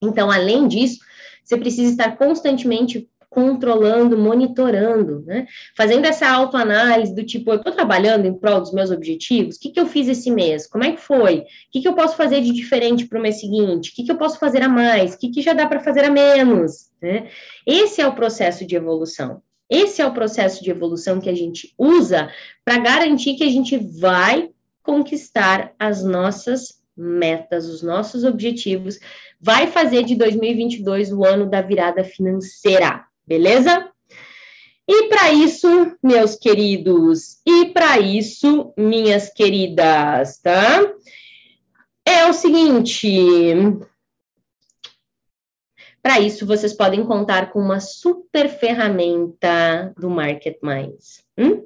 Então, além disso, você precisa estar constantemente controlando, monitorando, né? Fazendo essa autoanálise do tipo, eu estou trabalhando em prol dos meus objetivos, o que, que eu fiz esse mês? Como é que foi? O que, que eu posso fazer de diferente para o mês seguinte? O que, que eu posso fazer a mais? O que, que já dá para fazer a menos? Né? Esse é o processo de evolução. Esse é o processo de evolução que a gente usa para garantir que a gente vai conquistar as nossas metas, os nossos objetivos, vai fazer de 2022 o ano da virada financeira beleza? E para isso, meus queridos, e para isso, minhas queridas, tá? É o seguinte. Para isso, vocês podem contar com uma super ferramenta do Market Minds. Hum?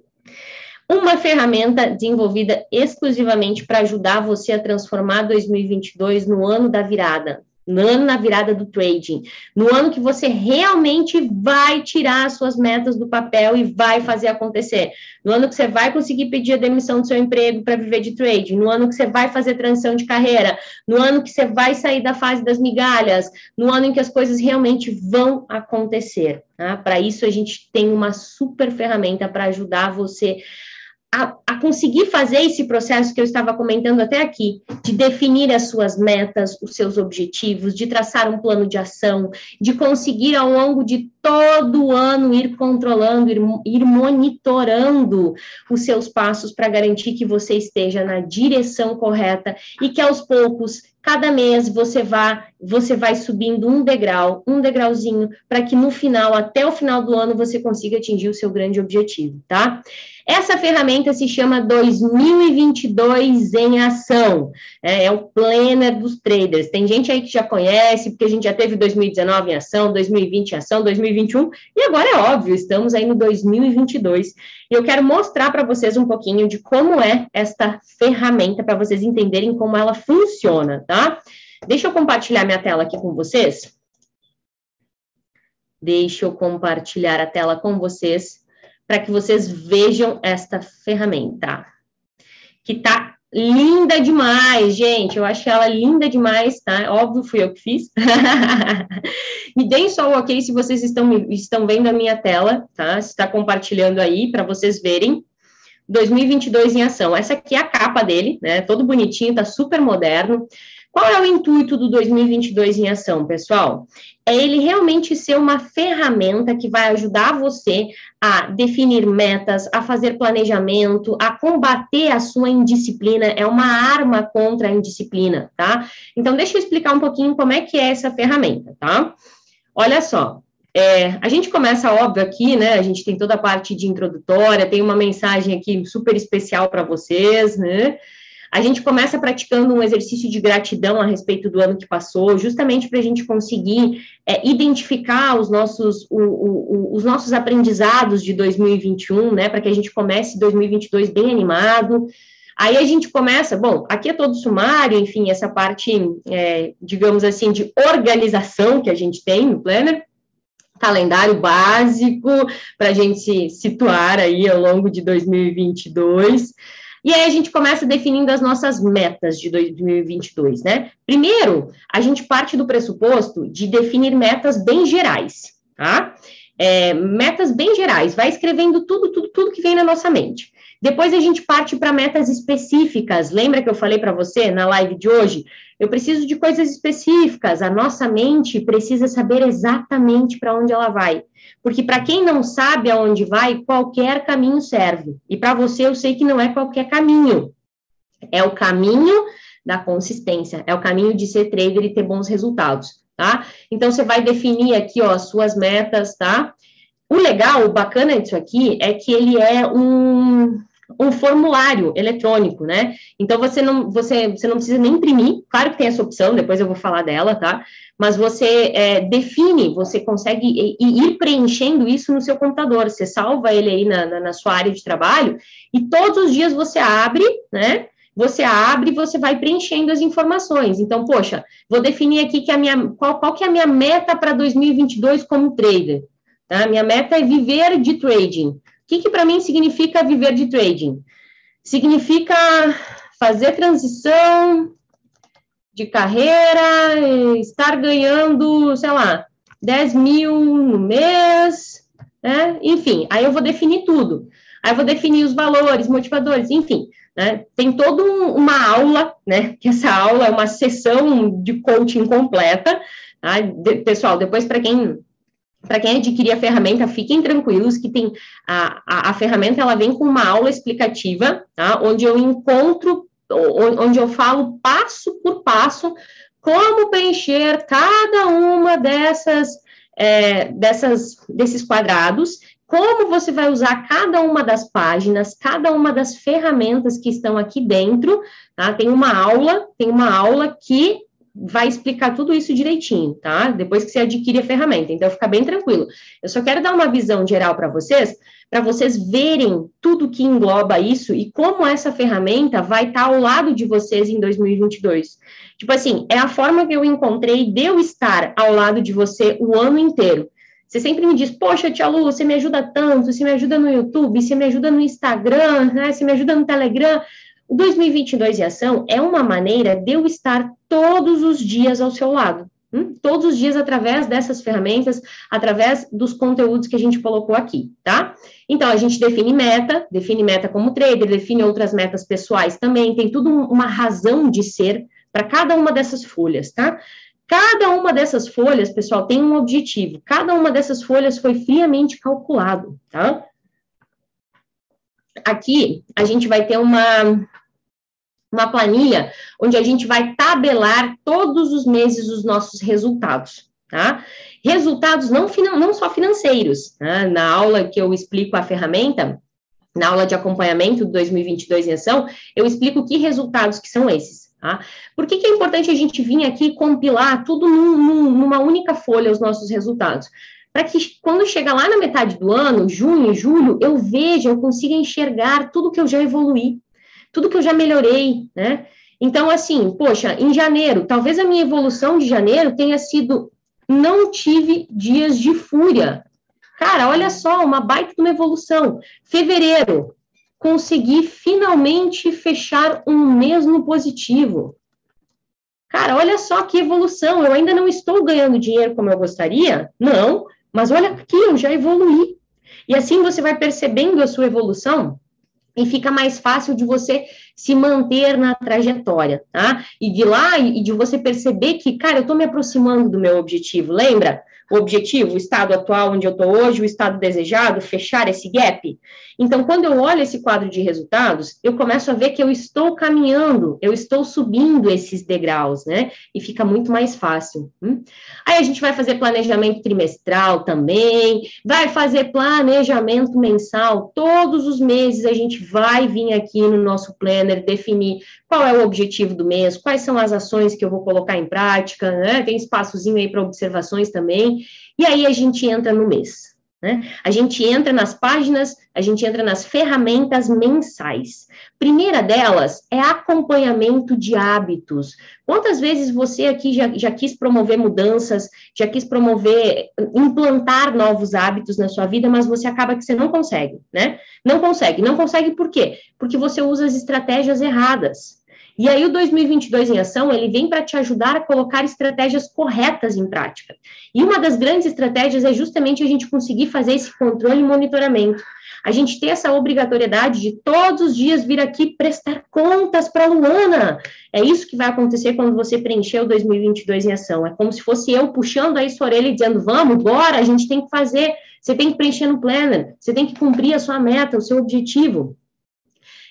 Uma ferramenta desenvolvida exclusivamente para ajudar você a transformar 2022 no ano da virada, no ano na virada do trading, no ano que você realmente vai tirar as suas metas do papel e vai fazer acontecer, no ano que você vai conseguir pedir a demissão do seu emprego para viver de trading, no ano que você vai fazer transição de carreira, no ano que você vai sair da fase das migalhas, no ano em que as coisas realmente vão acontecer. Tá? Para isso, a gente tem uma super ferramenta para ajudar você a, a, conseguir fazer esse processo que eu estava comentando até aqui, de definir as suas metas, os seus objetivos, de traçar um plano de ação, de conseguir ao longo de todo ano ir controlando, ir, ir monitorando os seus passos para garantir que você esteja na direção correta e que aos poucos cada mês você vá, você vai subindo um degrau, um degrauzinho, para que no final, até o final do ano, você consiga atingir o seu grande objetivo, tá? Essa ferramenta se chama 2022 em ação, é, é, o planner dos traders. Tem gente aí que já conhece, porque a gente já teve 2019 em ação, 2020 em ação, 2021, e agora é óbvio, estamos aí no 2022. E eu quero mostrar para vocês um pouquinho de como é esta ferramenta, para vocês entenderem como ela funciona, tá? Deixa eu compartilhar minha tela aqui com vocês. Deixa eu compartilhar a tela com vocês para que vocês vejam esta ferramenta, que tá linda demais, gente. Eu achei ela linda demais, tá? Óbvio, fui eu que fiz. Me deem só o ok se vocês estão, estão vendo a minha tela, tá? Se está compartilhando aí para vocês verem. 2022 em ação. Essa aqui é a capa dele, né? Todo bonitinho, tá super moderno. Qual é o intuito do 2022 em ação, pessoal? É ele realmente ser uma ferramenta que vai ajudar você a definir metas, a fazer planejamento, a combater a sua indisciplina. É uma arma contra a indisciplina, tá? Então, deixa eu explicar um pouquinho como é que é essa ferramenta, tá? Olha só, é, a gente começa, óbvio, aqui, né? A gente tem toda a parte de introdutória, tem uma mensagem aqui super especial para vocês, né? A gente começa praticando um exercício de gratidão a respeito do ano que passou, justamente para a gente conseguir é, identificar os nossos, o, o, os nossos aprendizados de 2021, né, para que a gente comece 2022 bem animado. Aí a gente começa, bom, aqui é todo sumário, enfim, essa parte, é, digamos assim, de organização que a gente tem no Planner, calendário básico para a gente se situar aí ao longo de 2022. E aí a gente começa definindo as nossas metas de 2022, né? Primeiro, a gente parte do pressuposto de definir metas bem gerais, tá? É, metas bem gerais, vai escrevendo tudo, tudo, tudo que vem na nossa mente. Depois a gente parte para metas específicas. Lembra que eu falei para você na live de hoje? Eu preciso de coisas específicas. A nossa mente precisa saber exatamente para onde ela vai. Porque para quem não sabe aonde vai, qualquer caminho serve. E para você, eu sei que não é qualquer caminho. É o caminho da consistência, é o caminho de ser trader e ter bons resultados, tá? Então, você vai definir aqui, ó, as suas metas, tá? O legal, o bacana disso aqui é que ele é um, um formulário eletrônico, né? Então você não, você, você não precisa nem imprimir, claro que tem essa opção, depois eu vou falar dela, tá? Mas você é, define, você consegue ir preenchendo isso no seu computador, você salva ele aí na, na, na sua área de trabalho, e todos os dias você abre, né? Você abre e você vai preenchendo as informações. Então, poxa, vou definir aqui que a minha, qual, qual que é a minha meta para 2022 como trader. Tá? Minha meta é viver de trading que, que para mim significa viver de trading? Significa fazer transição de carreira, estar ganhando, sei lá, 10 mil no mês, né? Enfim, aí eu vou definir tudo. Aí eu vou definir os valores, motivadores, enfim, né? Tem toda um, uma aula, né? Que essa aula é uma sessão de coaching completa. Tá? De, pessoal, depois para quem para quem adquirir a ferramenta, fiquem tranquilos que tem a, a, a, ferramenta ela vem com uma aula explicativa, tá? Onde eu encontro, onde eu falo passo por passo como preencher cada uma dessas, é, dessas desses quadrados, como você vai usar cada uma das páginas, cada uma das ferramentas que estão aqui dentro, tá? Tem uma aula, tem uma aula que vai explicar tudo isso direitinho, tá? Depois que você adquire a ferramenta. Então, fica bem tranquilo. Eu só quero dar uma visão geral para vocês, para vocês verem tudo que engloba isso e como essa ferramenta vai estar tá ao lado de vocês em 2022. Tipo assim, é a forma que eu encontrei de eu estar ao lado de você o ano inteiro. Você sempre me diz, poxa, tia Lu, você me ajuda tanto, você me ajuda no YouTube, você me ajuda no Instagram, né? você me ajuda no Telegram. O 2022 em ação é uma maneira de eu estar todos os dias ao seu lado. Hum? Todos os dias através dessas ferramentas, através dos conteúdos que a gente colocou aqui, tá? Então, a gente define meta, define meta como trader, define outras metas pessoais também, tem tudo uma razão de ser para cada uma dessas folhas, tá? Cada uma dessas folhas, pessoal, tem um objetivo. Cada uma dessas folhas foi friamente calculado, tá? Aqui, a gente vai ter uma, uma planilha onde a gente vai tabelar todos os meses os nossos resultados, tá? Resultados não, não só financeiros, tá? na aula que eu explico a ferramenta, na aula de acompanhamento do 2022 em ação, eu explico que resultados que são esses, tá? Por que, que é importante a gente vir aqui compilar tudo num, num, numa única folha os nossos resultados? Para que quando chegar lá na metade do ano, junho, julho, eu veja, eu consiga enxergar tudo que eu já evoluí, tudo que eu já melhorei, né? Então, assim, poxa, em janeiro, talvez a minha evolução de janeiro tenha sido não tive dias de fúria. Cara, olha só, uma baita de uma evolução. Fevereiro, consegui finalmente fechar um mês no positivo. Cara, olha só que evolução. Eu ainda não estou ganhando dinheiro como eu gostaria? Não, mas olha aqui, eu já evoluí. E assim você vai percebendo a sua evolução e fica mais fácil de você se manter na trajetória, tá? E de lá, e de você perceber que, cara, eu estou me aproximando do meu objetivo, lembra? O objetivo, o estado atual onde eu estou hoje, o estado desejado, fechar esse gap. Então, quando eu olho esse quadro de resultados, eu começo a ver que eu estou caminhando, eu estou subindo esses degraus, né? E fica muito mais fácil. Hum? Aí a gente vai fazer planejamento trimestral também, vai fazer planejamento mensal. Todos os meses a gente vai vir aqui no nosso planner definir qual é o objetivo do mês, quais são as ações que eu vou colocar em prática, né? Tem espaçozinho aí para observações também. E aí a gente entra no mês. Né? A gente entra nas páginas, a gente entra nas ferramentas mensais. Primeira delas é acompanhamento de hábitos. Quantas vezes você aqui já, já quis promover mudanças, já quis promover, implantar novos hábitos na sua vida, mas você acaba que você não consegue, né? Não consegue. Não consegue por quê? Porque você usa as estratégias erradas. E aí o 2022 em ação, ele vem para te ajudar a colocar estratégias corretas em prática. E uma das grandes estratégias é justamente a gente conseguir fazer esse controle e monitoramento. A gente ter essa obrigatoriedade de todos os dias vir aqui prestar contas para a Luana. É isso que vai acontecer quando você preencher o 2022 em ação. É como se fosse eu puxando aí sua orelha e dizendo: vamos, bora, a gente tem que fazer. Você tem que preencher no planner, você tem que cumprir a sua meta, o seu objetivo.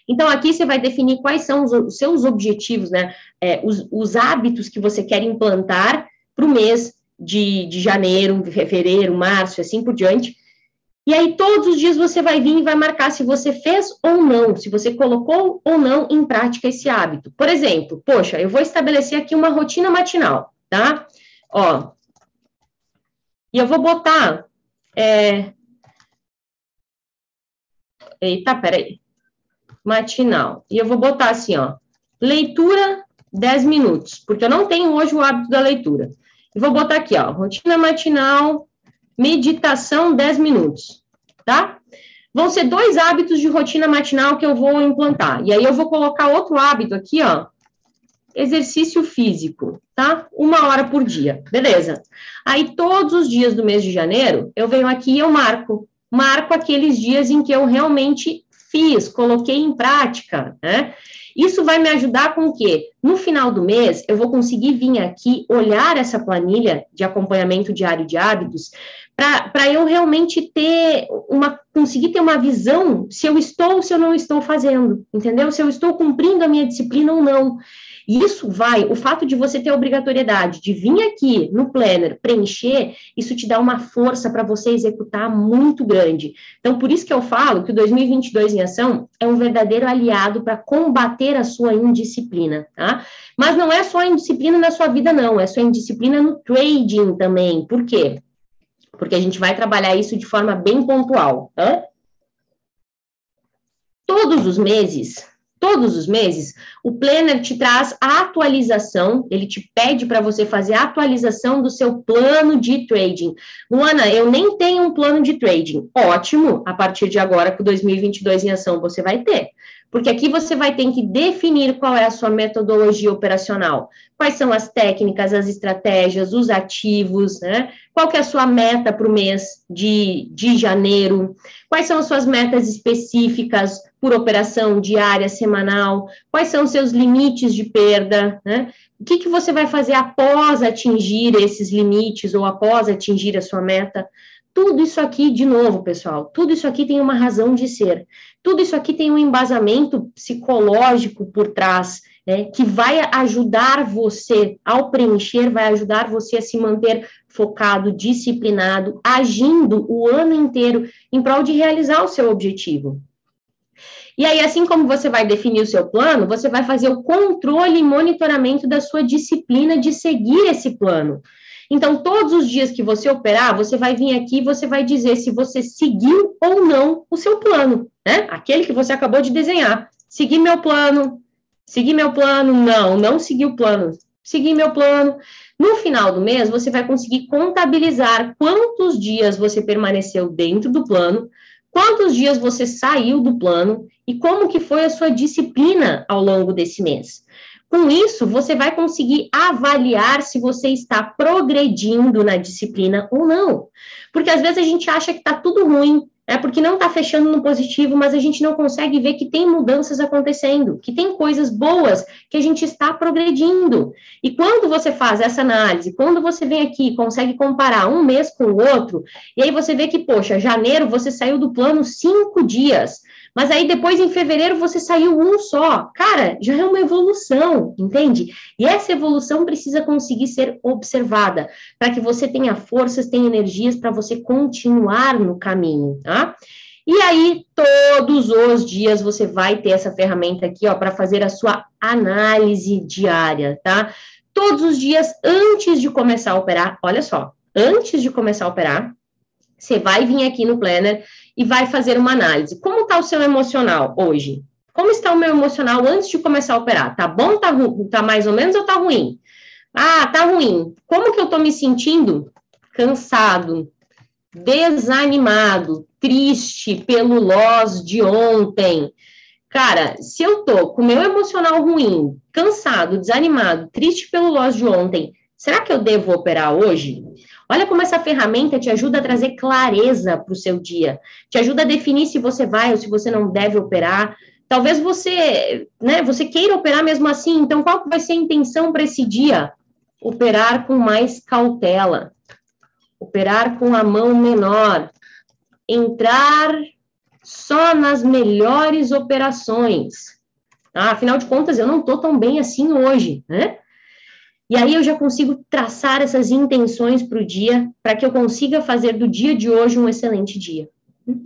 Então, aqui você vai definir quais são os, os seus objetivos, né? É, os, os, hábitos que você quer implantar para o mês de, de janeiro, fevereiro, março, assim por diante. E aí, todos os dias você vai vir e vai marcar se você fez ou não, se você colocou ou não em prática esse hábito. Por exemplo, poxa, eu vou estabelecer aqui uma rotina matinal, tá? Ó. E eu vou botar. É... Eita, peraí. Matinal. E eu vou botar assim, ó. Leitura 10 minutos, porque eu não tenho hoje o hábito da leitura. E vou botar aqui, ó. Rotina matinal, meditação 10 minutos, tá? Vão ser dois hábitos de rotina matinal que eu vou implantar. E aí eu vou colocar outro hábito aqui, ó. Exercício físico, tá? Uma hora por dia, beleza. Aí todos os dias do mês de janeiro, eu venho aqui e eu marco. Marco aqueles dias em que eu realmente fiz, coloquei em prática, né? Isso vai me ajudar com o quê? No final do mês, eu vou conseguir vir aqui, olhar essa planilha de acompanhamento diário de hábitos, para eu realmente ter uma, conseguir ter uma visão se eu estou ou se eu não estou fazendo, entendeu? Se eu estou cumprindo a minha disciplina ou não. Isso vai, o fato de você ter a obrigatoriedade de vir aqui no planner preencher, isso te dá uma força para você executar muito grande. Então, por isso que eu falo que o 2022 em ação é um verdadeiro aliado para combater a sua indisciplina, tá? Mas não é só indisciplina na sua vida, não, é só indisciplina no trading também. Por quê? Porque a gente vai trabalhar isso de forma bem pontual, tá? Todos os meses, todos os meses, o planner te traz a atualização, ele te pede para você fazer a atualização do seu plano de trading. Luana, eu nem tenho um plano de trading. Ótimo, a partir de agora, com 2022 em ação, você vai ter. Porque aqui você vai ter que definir qual é a sua metodologia operacional. Quais são as técnicas, as estratégias, os ativos, né? Qual que é a sua meta para o mês de, de janeiro? Quais são as suas metas específicas por operação diária, semanal? Quais são os seus limites de perda, né? O que, que você vai fazer após atingir esses limites ou após atingir a sua meta? Tudo isso aqui, de novo, pessoal, tudo isso aqui tem uma razão de ser. Tudo isso aqui tem um embasamento psicológico por trás, né, que vai ajudar você, ao preencher, vai ajudar você a se manter focado, disciplinado, agindo o ano inteiro em prol de realizar o seu objetivo. E aí, assim como você vai definir o seu plano, você vai fazer o controle e monitoramento da sua disciplina de seguir esse plano. Então, todos os dias que você operar, você vai vir aqui e você vai dizer se você seguiu ou não o seu plano, né? Aquele que você acabou de desenhar. Segui meu plano, segui meu plano, não, não segui o plano, segui meu plano. No final do mês, você vai conseguir contabilizar quantos dias você permaneceu dentro do plano, quantos dias você saiu do plano e como que foi a sua disciplina ao longo desse mês. Com isso, você vai conseguir avaliar se você está progredindo na disciplina ou não. Porque às vezes a gente acha que está tudo ruim, é porque não está fechando no positivo, mas a gente não consegue ver que tem mudanças acontecendo, que tem coisas boas, que a gente está progredindo. E quando você faz essa análise, quando você vem aqui consegue comparar um mês com o outro, e aí você vê que, poxa, janeiro você saiu do plano cinco dias. Mas aí depois, em fevereiro, você saiu um só. Cara, já é uma evolução, entende? E essa evolução precisa conseguir ser observada para que você tenha forças, tenha energias para você continuar no caminho, tá? E aí, todos os dias você vai ter essa ferramenta aqui, ó, para fazer a sua análise diária, tá? Todos os dias antes de começar a operar, olha só, antes de começar a operar, você vai vir aqui no Planner e vai fazer uma análise. Como está o seu emocional hoje? Como está o meu emocional antes de começar a operar? Tá bom, tá, tá mais ou menos ou tá ruim? Ah, tá ruim. Como que eu tô me sentindo? Cansado, desanimado, triste pelo loss de ontem. Cara, se eu tô com meu emocional ruim, cansado, desanimado, triste pelo loss de ontem, será que eu devo operar hoje? Olha como essa ferramenta te ajuda a trazer clareza para o seu dia, te ajuda a definir se você vai ou se você não deve operar. Talvez você, né, você queira operar mesmo assim, então qual vai ser a intenção para esse dia? Operar com mais cautela, operar com a mão menor, entrar só nas melhores operações. Ah, afinal de contas, eu não estou tão bem assim hoje, né? E aí eu já consigo traçar essas intenções para o dia, para que eu consiga fazer do dia de hoje um excelente dia.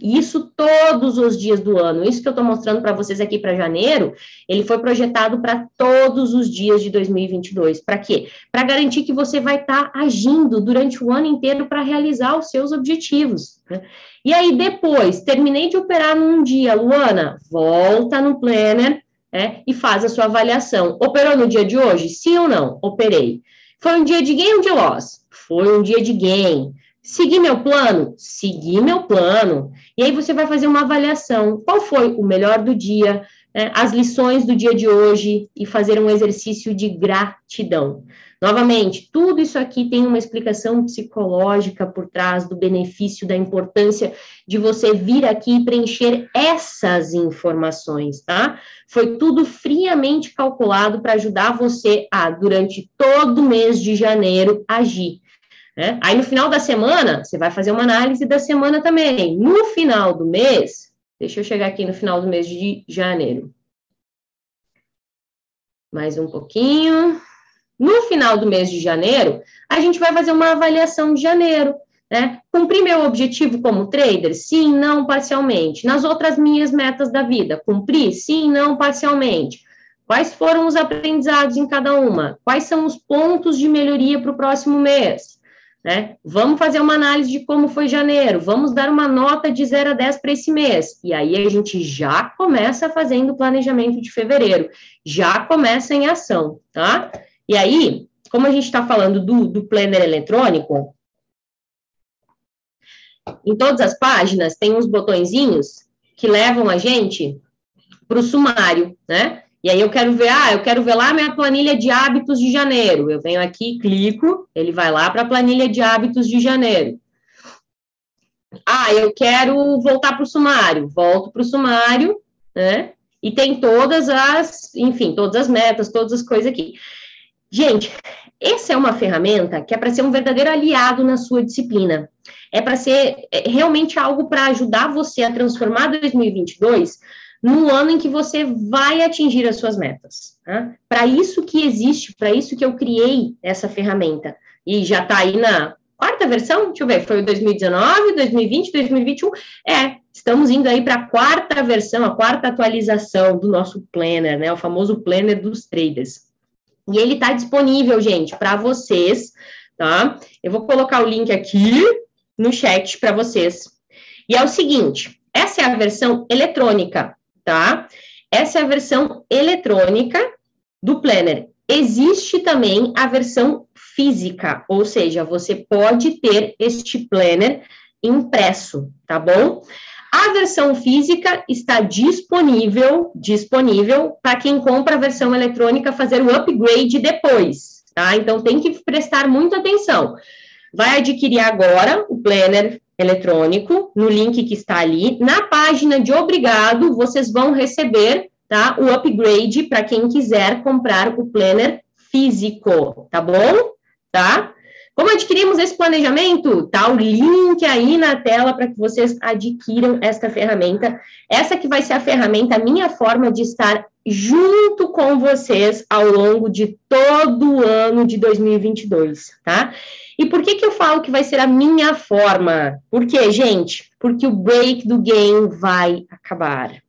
Isso todos os dias do ano. Isso que eu estou mostrando para vocês aqui para janeiro, ele foi projetado para todos os dias de 2022. Para quê? Para garantir que você vai estar tá agindo durante o ano inteiro para realizar os seus objetivos. Né? E aí, depois, terminei de operar num dia, Luana, volta no planner né, e faz a sua avaliação. Operou no dia de hoje? Sim ou não? Operei. Foi um dia de gain ou de loss? Foi um dia de gain. Segui meu plano? Segui meu plano. E aí você vai fazer uma avaliação. Qual foi o melhor do dia, as lições do dia de hoje e fazer um exercício de gratidão. Novamente, tudo isso aqui tem uma explicação psicológica por trás do benefício, da importância de você vir aqui e preencher essas informações, tá? Foi tudo friamente calculado para ajudar você a, durante todo o mês de janeiro, agir. Né? Aí no final da semana, você vai fazer uma análise da semana também. No final do mês, deixa eu chegar aqui no final do mês de janeiro. Mais um pouquinho. No final do mês de janeiro, a gente vai fazer uma avaliação de janeiro. Né? Cumpri meu objetivo como trader? Sim, não, parcialmente. Nas outras minhas metas da vida, cumpri? Sim, não, parcialmente. Quais foram os aprendizados em cada uma? Quais são os pontos de melhoria para o próximo mês? Né? Vamos fazer uma análise de como foi janeiro, vamos dar uma nota de 0 a 10 para esse mês. E aí a gente já começa fazendo o planejamento de fevereiro, já começa em ação, tá? E aí, como a gente está falando do, do planner eletrônico, em todas as páginas tem uns botõezinhos que levam a gente para o sumário, né? E aí eu quero ver, ah, eu quero ver lá minha planilha de hábitos de janeiro. Eu venho aqui, clico, ele vai lá para a planilha de hábitos de janeiro. Ah, eu quero voltar para o sumário. Volto para o sumário, né? E tem todas as, enfim, todas as metas, todas as coisas aqui. Gente, essa é uma ferramenta que é para ser um verdadeiro aliado na sua disciplina. É para ser é, realmente algo para ajudar você a transformar 2022 no ano em que você vai atingir as suas metas. Tá? Para isso que existe, para isso que eu criei essa ferramenta. E já está aí na quarta versão, deixa eu ver, foi o 2019, 2020, 2021. É, estamos indo aí para a quarta versão, a quarta atualização do nosso planner, né? O famoso planner dos traders. E ele está disponível, gente, para vocês, tá? Eu vou colocar o link aqui no chat para vocês. E é o seguinte: essa é a versão eletrônica tá? Essa é a versão eletrônica do planner. Existe também a versão física, ou seja, você pode ter este planner impresso, tá bom? A versão física está disponível, disponível para quem compra a versão eletrônica fazer o upgrade depois, tá? Então tem que prestar muita atenção. Vai adquirir agora o planner eletrônico, no link que está ali. Na página de obrigado, vocês vão receber tá, o upgrade para quem quiser comprar o planner físico, tá bom? Tá? Como adquirimos esse planejamento? Tá o link aí na tela para que vocês adquiram esta ferramenta. Essa que vai ser a ferramenta, a minha forma de estar junto com vocês ao longo de todo o ano de 2022, tá? E por que que eu falo que vai ser a minha forma? Por quê, gente? Porque o break do game vai acabar.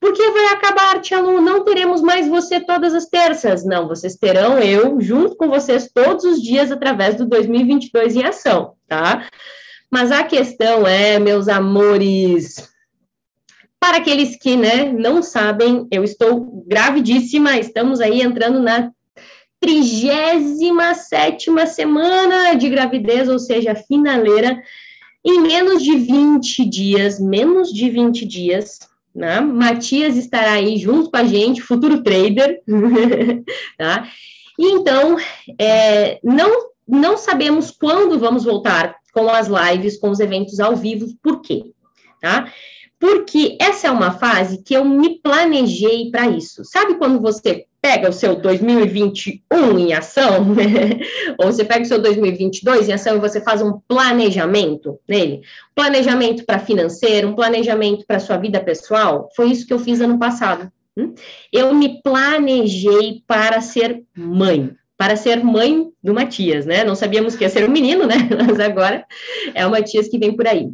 Por que vai acabar, Tia Lu? Não teremos mais você todas as terças. Não, vocês terão eu junto com vocês todos os dias através do 2022 em ação, tá? Mas a questão é, meus amores, para aqueles que né, não sabem, eu estou gravidíssima, estamos aí entrando na 37 semana de gravidez, ou seja, finaleira, em menos de 20 dias, menos de 20 dias, né? Matias estará aí junto com a gente, futuro trader, tá? E então, é, não, não sabemos quando vamos voltar com as lives, com os eventos ao vivo, por quê? Tá? Porque essa é uma fase que eu me planejei para isso. Sabe quando você pega o seu 2021 em ação, ou você pega o seu 2022 em ação e você faz um planejamento nele, planejamento para financeiro, um planejamento para sua vida pessoal, foi isso que eu fiz ano passado. Hum? Eu me planejei para ser mãe, para ser mãe do Matias, né? Não sabíamos que ia ser um menino, né? Mas agora é o Matias que vem por aí.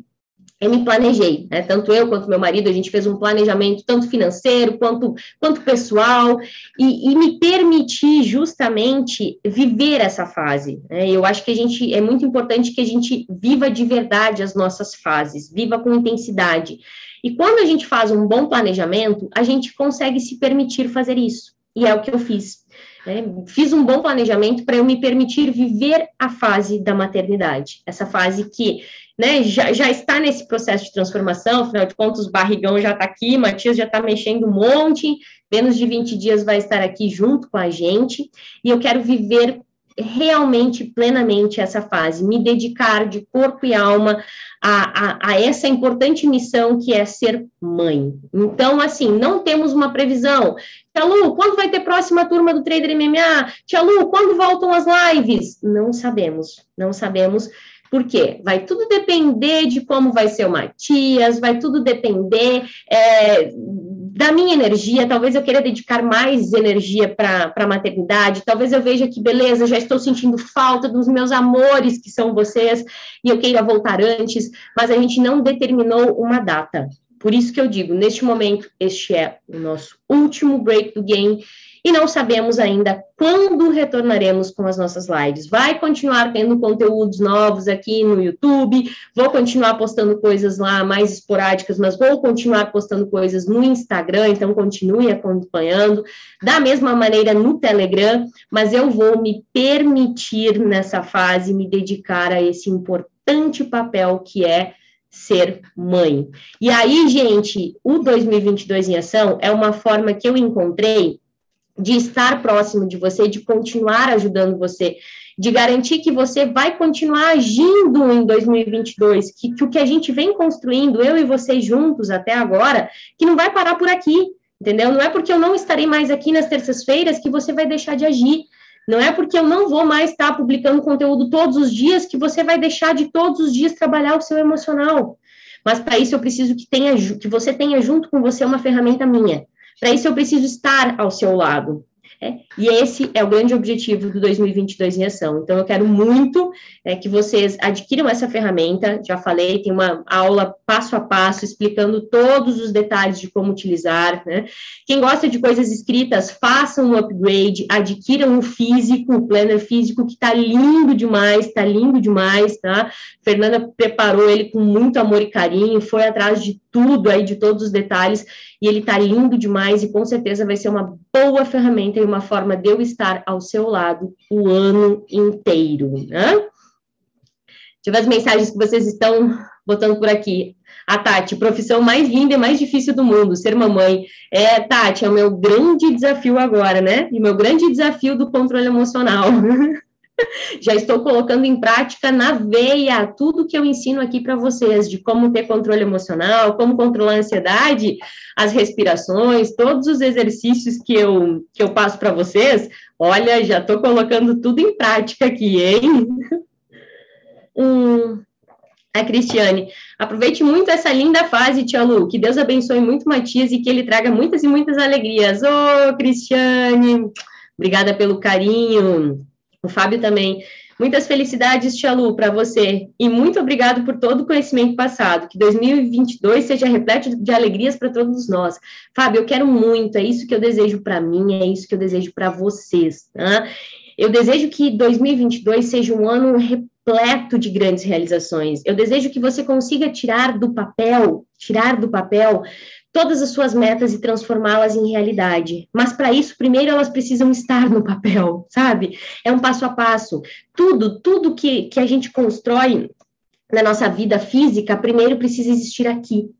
Eu me planejei, né? Tanto eu quanto meu marido, a gente fez um planejamento tanto financeiro quanto, quanto pessoal, e, e me permitir justamente viver essa fase. Né? Eu acho que a gente é muito importante que a gente viva de verdade as nossas fases, viva com intensidade. E quando a gente faz um bom planejamento, a gente consegue se permitir fazer isso. E é o que eu fiz. Né? Fiz um bom planejamento para eu me permitir viver a fase da maternidade, essa fase que né, já, já está nesse processo de transformação, afinal de contas, o barrigão já está aqui, Matias já está mexendo um monte, menos de 20 dias vai estar aqui junto com a gente, e eu quero viver realmente, plenamente essa fase, me dedicar de corpo e alma a, a, a, essa importante missão que é ser mãe. Então, assim, não temos uma previsão. Tia Lu, quando vai ter próxima turma do Trader MMA? Tia Lu, quando voltam as lives? Não sabemos, não sabemos por quê? Vai tudo depender de como vai ser o Matias, vai tudo depender é, da minha energia. Talvez eu queira dedicar mais energia para a maternidade. Talvez eu veja que, beleza, já estou sentindo falta dos meus amores, que são vocês, e eu queira voltar antes, mas a gente não determinou uma data. Por isso que eu digo, neste momento, este é o nosso último break do game e não sabemos ainda quando retornaremos com as nossas lives. Vai continuar tendo conteúdos novos aqui no YouTube, vou continuar postando coisas lá mais esporádicas, mas vou continuar postando coisas no Instagram, então continue acompanhando. Da mesma maneira no Telegram, mas eu vou me permitir nessa fase me dedicar a esse importante papel que é ser mãe. E aí, gente, o 2022 em ação é uma forma que eu encontrei de estar próximo de você, de continuar ajudando você, de garantir que você vai continuar agindo em 2022, que, que o que a gente vem construindo, eu e você juntos até agora, que não vai parar por aqui, entendeu? Não é porque eu não estarei mais aqui nas terças-feiras que você vai deixar de agir. Não é porque eu não vou mais estar publicando conteúdo todos os dias que você vai deixar de todos os dias trabalhar o seu emocional. Mas para isso eu preciso que tenha que você tenha junto com você uma ferramenta minha, para isso, eu preciso estar ao seu lado. É, e esse é o grande objetivo do 2022 em ação. Então, eu quero muito é, que vocês adquiram essa ferramenta. Já falei, tem uma aula passo a passo explicando todos os detalhes de como utilizar. Né? Quem gosta de coisas escritas, façam um upgrade, adquiram o físico, o planner físico, que está lindo demais, está lindo demais, tá? Fernanda preparou ele com muito amor e carinho, foi atrás de tudo aí, de todos os detalhes, e ele está lindo demais e com certeza vai ser uma boa ferramenta e uma forma de eu estar ao seu lado o ano inteiro, né? Deixa eu ver as mensagens que vocês estão botando por aqui. A Tati, profissão mais linda e mais difícil do mundo, ser mamãe. É, Tati, é o meu grande desafio agora, né? E meu grande desafio do controle emocional. já estou colocando em prática na veia tudo que eu ensino aqui para vocês, de como ter controle emocional, como controlar a ansiedade, as respirações, todos os exercícios que eu, que eu passo para vocês. Olha, já estou colocando tudo em prática aqui, hein? Hum, a Cristiane, aproveite muito essa linda fase, Tia Lu, que Deus abençoe muito Matias e que ele traga muitas e muitas alegrias. Ô, oh, Cristiane, obrigada pelo carinho. O Fábio também. Muitas felicidades, Tia Lu, para você. E muito obrigado por todo o conhecimento passado. Que 2022 seja repleto de alegrias para todos nós. Fábio, eu quero muito. É isso que eu desejo para mim, é isso que eu desejo para vocês. Eu desejo que 2022 seja um ano repleto de grandes realizações. Eu desejo que você consiga tirar do papel, tirar do papel todas as suas metas e transformá-las em realidade. Mas para isso, primeiro elas precisam estar no papel, sabe? É um passo a passo. Tudo, tudo que, que a gente constrói na nossa vida física, primeiro precisa existir aqui.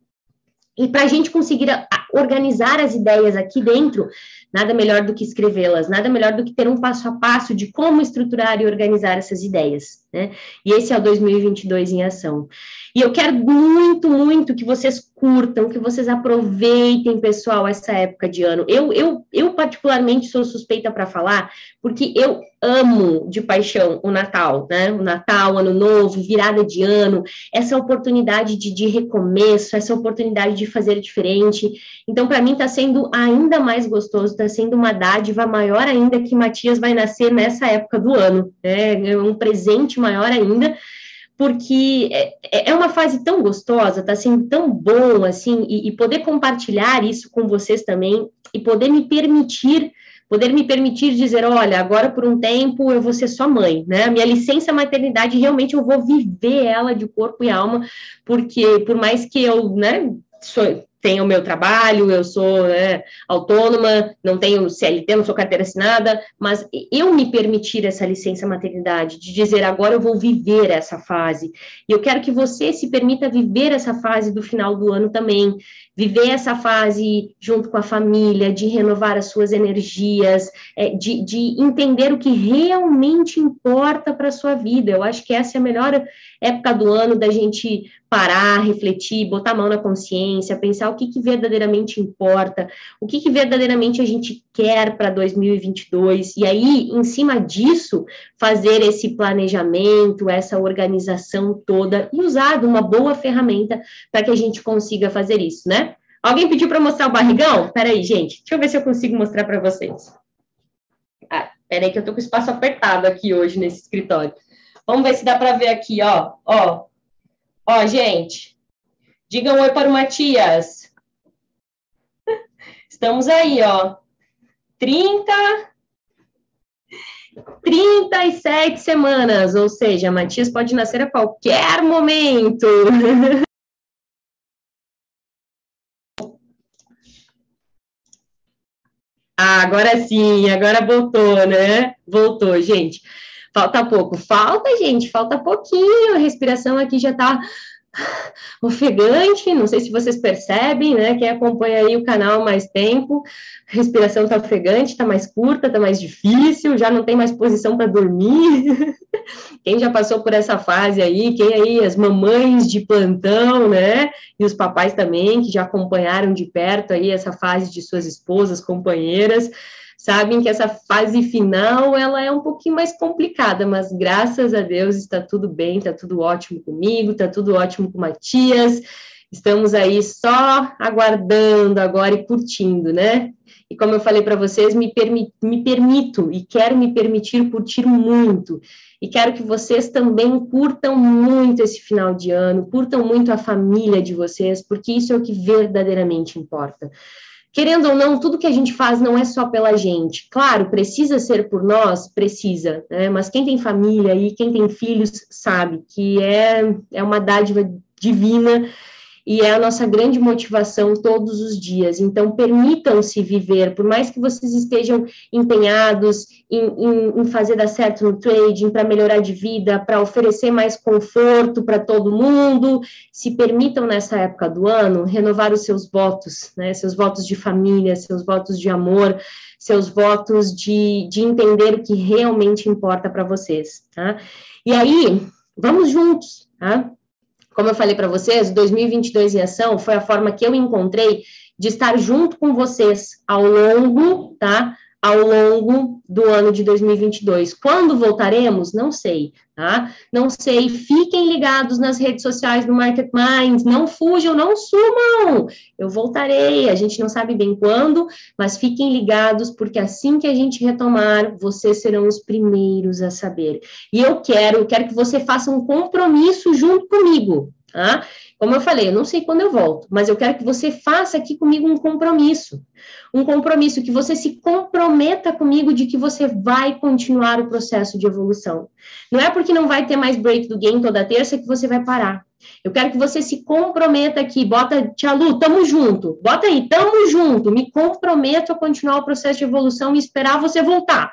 E para a gente conseguir organizar as ideias aqui dentro, nada melhor do que escrevê-las, nada melhor do que ter um passo a passo de como estruturar e organizar essas ideias, né? E esse é o 2022 em ação. E eu quero muito, muito que vocês curtam, que vocês aproveitem, pessoal, essa época de ano. Eu, eu, eu particularmente sou suspeita para falar, porque eu amo de paixão o Natal, né? O Natal, Ano Novo, virada de ano, essa oportunidade de, de recomeço, essa oportunidade de fazer diferente. Então, para mim, está sendo ainda mais gostoso, está sendo uma dádiva maior ainda que Matias vai nascer nessa época do ano, né? É um presente maior ainda porque é, é, é uma fase tão gostosa, tá sendo tão bom, assim, e, e poder compartilhar isso com vocês também, e poder me permitir poder me permitir dizer, olha, agora por um tempo eu vou ser só mãe, né? A minha licença maternidade realmente eu vou viver ela de corpo e alma, porque por mais que eu, né, sou, tenho o meu trabalho, eu sou né, autônoma, não tenho CLT, não sou carteira assinada, mas eu me permitir essa licença maternidade, de dizer agora eu vou viver essa fase, e eu quero que você se permita viver essa fase do final do ano também, viver essa fase junto com a família, de renovar as suas energias, é, de, de entender o que realmente importa para a sua vida. Eu acho que essa é a melhor época do ano da gente parar, refletir, botar a mão na consciência, pensar o que, que verdadeiramente importa, o que, que verdadeiramente a gente quer para 2022, e aí, em cima disso, fazer esse planejamento, essa organização toda e usar uma boa ferramenta para que a gente consiga fazer isso, né? Alguém pediu para mostrar o barrigão? Peraí, gente, deixa eu ver se eu consigo mostrar para vocês. Ah, peraí que eu tô com o espaço apertado aqui hoje nesse escritório. Vamos ver se dá para ver aqui, ó, ó. Ó, gente, digam oi para o Matias. Estamos aí, ó. 30, 37 semanas, ou seja, Matias pode nascer a qualquer momento. Ah, agora sim, agora voltou, né? Voltou, gente. Falta pouco. Falta, gente, falta pouquinho. A respiração aqui já tá ofegante, não sei se vocês percebem, né? Quem acompanha aí o canal há mais tempo, a respiração tá ofegante, tá mais curta, tá mais difícil, já não tem mais posição para dormir. Quem já passou por essa fase aí, quem aí, as mamães de plantão, né? E os papais também, que já acompanharam de perto aí essa fase de suas esposas, companheiras, sabem que essa fase final, ela é um pouquinho mais complicada, mas graças a Deus está tudo bem, está tudo ótimo comigo, está tudo ótimo com o Matias, estamos aí só aguardando agora e curtindo, né? E como eu falei para vocês, me, permi me permito e quero me permitir curtir muito. E quero que vocês também curtam muito esse final de ano, curtam muito a família de vocês, porque isso é o que verdadeiramente importa. Querendo ou não, tudo que a gente faz não é só pela gente. Claro, precisa ser por nós, precisa, né? Mas quem tem família e quem tem filhos sabe que é, é uma dádiva divina e é a nossa grande motivação todos os dias. Então, permitam-se viver, por mais que vocês estejam empenhados em, em, em fazer dar certo no trading, para melhorar de vida, para oferecer mais conforto para todo mundo, se permitam nessa época do ano renovar os seus votos, né? Seus votos de família, seus votos de amor, seus votos de, de entender o que realmente importa para vocês, tá? E aí, vamos juntos, tá? Como eu falei para vocês, 2022 em ação foi a forma que eu encontrei de estar junto com vocês ao longo, tá? Ao longo do ano de 2022. Quando voltaremos? Não sei, tá? Não sei. Fiquem ligados nas redes sociais do Market Minds. Não fujam, não sumam. Eu voltarei. A gente não sabe bem quando, mas fiquem ligados, porque assim que a gente retomar, vocês serão os primeiros a saber. E eu quero, quero que você faça um compromisso junto comigo, tá? Como eu falei, eu não sei quando eu volto, mas eu quero que você faça aqui comigo um compromisso. Um compromisso que você se comprometa comigo de que você vai continuar o processo de evolução. Não é porque não vai ter mais break do game toda terça que você vai parar. Eu quero que você se comprometa aqui, bota, Tia Lu, tamo junto, bota aí, tamo junto, me comprometo a continuar o processo de evolução e esperar você voltar.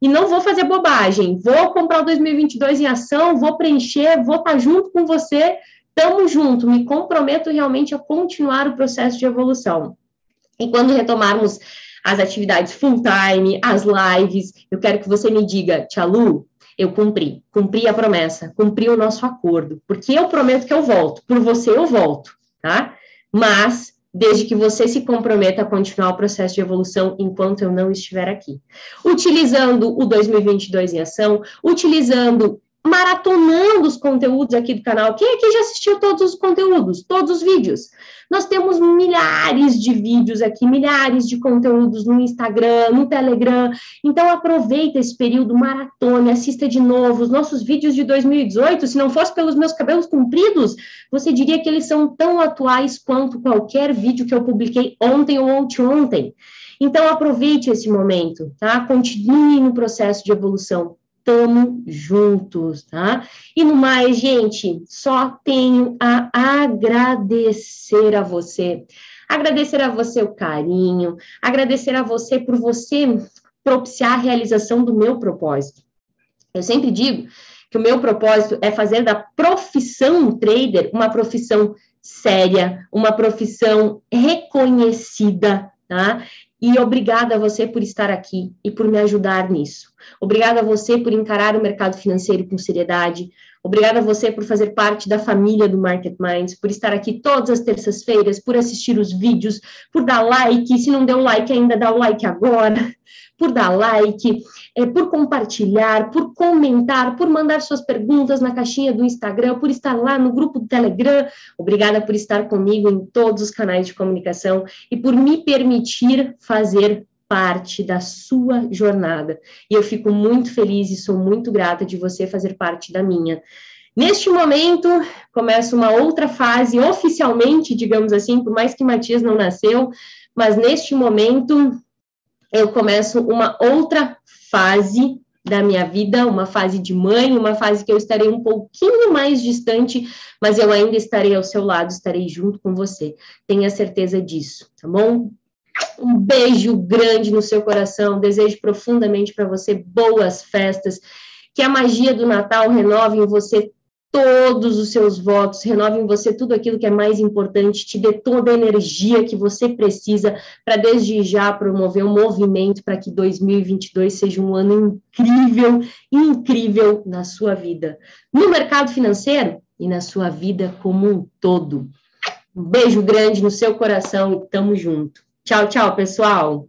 E não vou fazer bobagem, vou comprar o 2022 em ação, vou preencher, vou estar junto com você Tamo junto, me comprometo realmente a continuar o processo de evolução. E quando retomarmos as atividades full time, as lives, eu quero que você me diga, Tia Lu, eu cumpri, cumpri a promessa, cumpri o nosso acordo, porque eu prometo que eu volto, por você eu volto, tá? Mas desde que você se comprometa a continuar o processo de evolução enquanto eu não estiver aqui. Utilizando o 2022 em ação, utilizando maratonando os conteúdos aqui do canal. Quem aqui já assistiu todos os conteúdos, todos os vídeos? Nós temos milhares de vídeos aqui, milhares de conteúdos no Instagram, no Telegram. Então aproveita esse período maratona, assista de novo os nossos vídeos de 2018. Se não fosse pelos meus cabelos compridos, você diria que eles são tão atuais quanto qualquer vídeo que eu publiquei ontem ou ontem. Então aproveite esse momento, tá? Continue no processo de evolução estamos juntos, tá? E no mais, gente, só tenho a agradecer a você. Agradecer a você o carinho, agradecer a você por você propiciar a realização do meu propósito. Eu sempre digo que o meu propósito é fazer da profissão trader uma profissão séria, uma profissão reconhecida, tá? E obrigada a você por estar aqui e por me ajudar nisso. Obrigada a você por encarar o mercado financeiro com seriedade. Obrigada a você por fazer parte da família do Market Minds, por estar aqui todas as terças-feiras, por assistir os vídeos, por dar like. Se não deu like ainda, dá o like agora. Por dar like, é, por compartilhar, por comentar, por mandar suas perguntas na caixinha do Instagram, por estar lá no grupo do Telegram. Obrigada por estar comigo em todos os canais de comunicação e por me permitir fazer parte da sua jornada. E eu fico muito feliz e sou muito grata de você fazer parte da minha. Neste momento, começa uma outra fase, oficialmente, digamos assim, por mais que Matias não nasceu, mas neste momento eu começo uma outra fase da minha vida, uma fase de mãe, uma fase que eu estarei um pouquinho mais distante, mas eu ainda estarei ao seu lado, estarei junto com você. Tenha certeza disso, tá bom? Um beijo grande no seu coração. Desejo profundamente para você boas festas. Que a magia do Natal renove em você todos os seus votos, renove em você tudo aquilo que é mais importante, te dê toda a energia que você precisa para desde já promover um movimento para que 2022 seja um ano incrível, incrível na sua vida, no mercado financeiro e na sua vida como um todo. Um beijo grande no seu coração e tamo junto. Tchau, tchau, pessoal.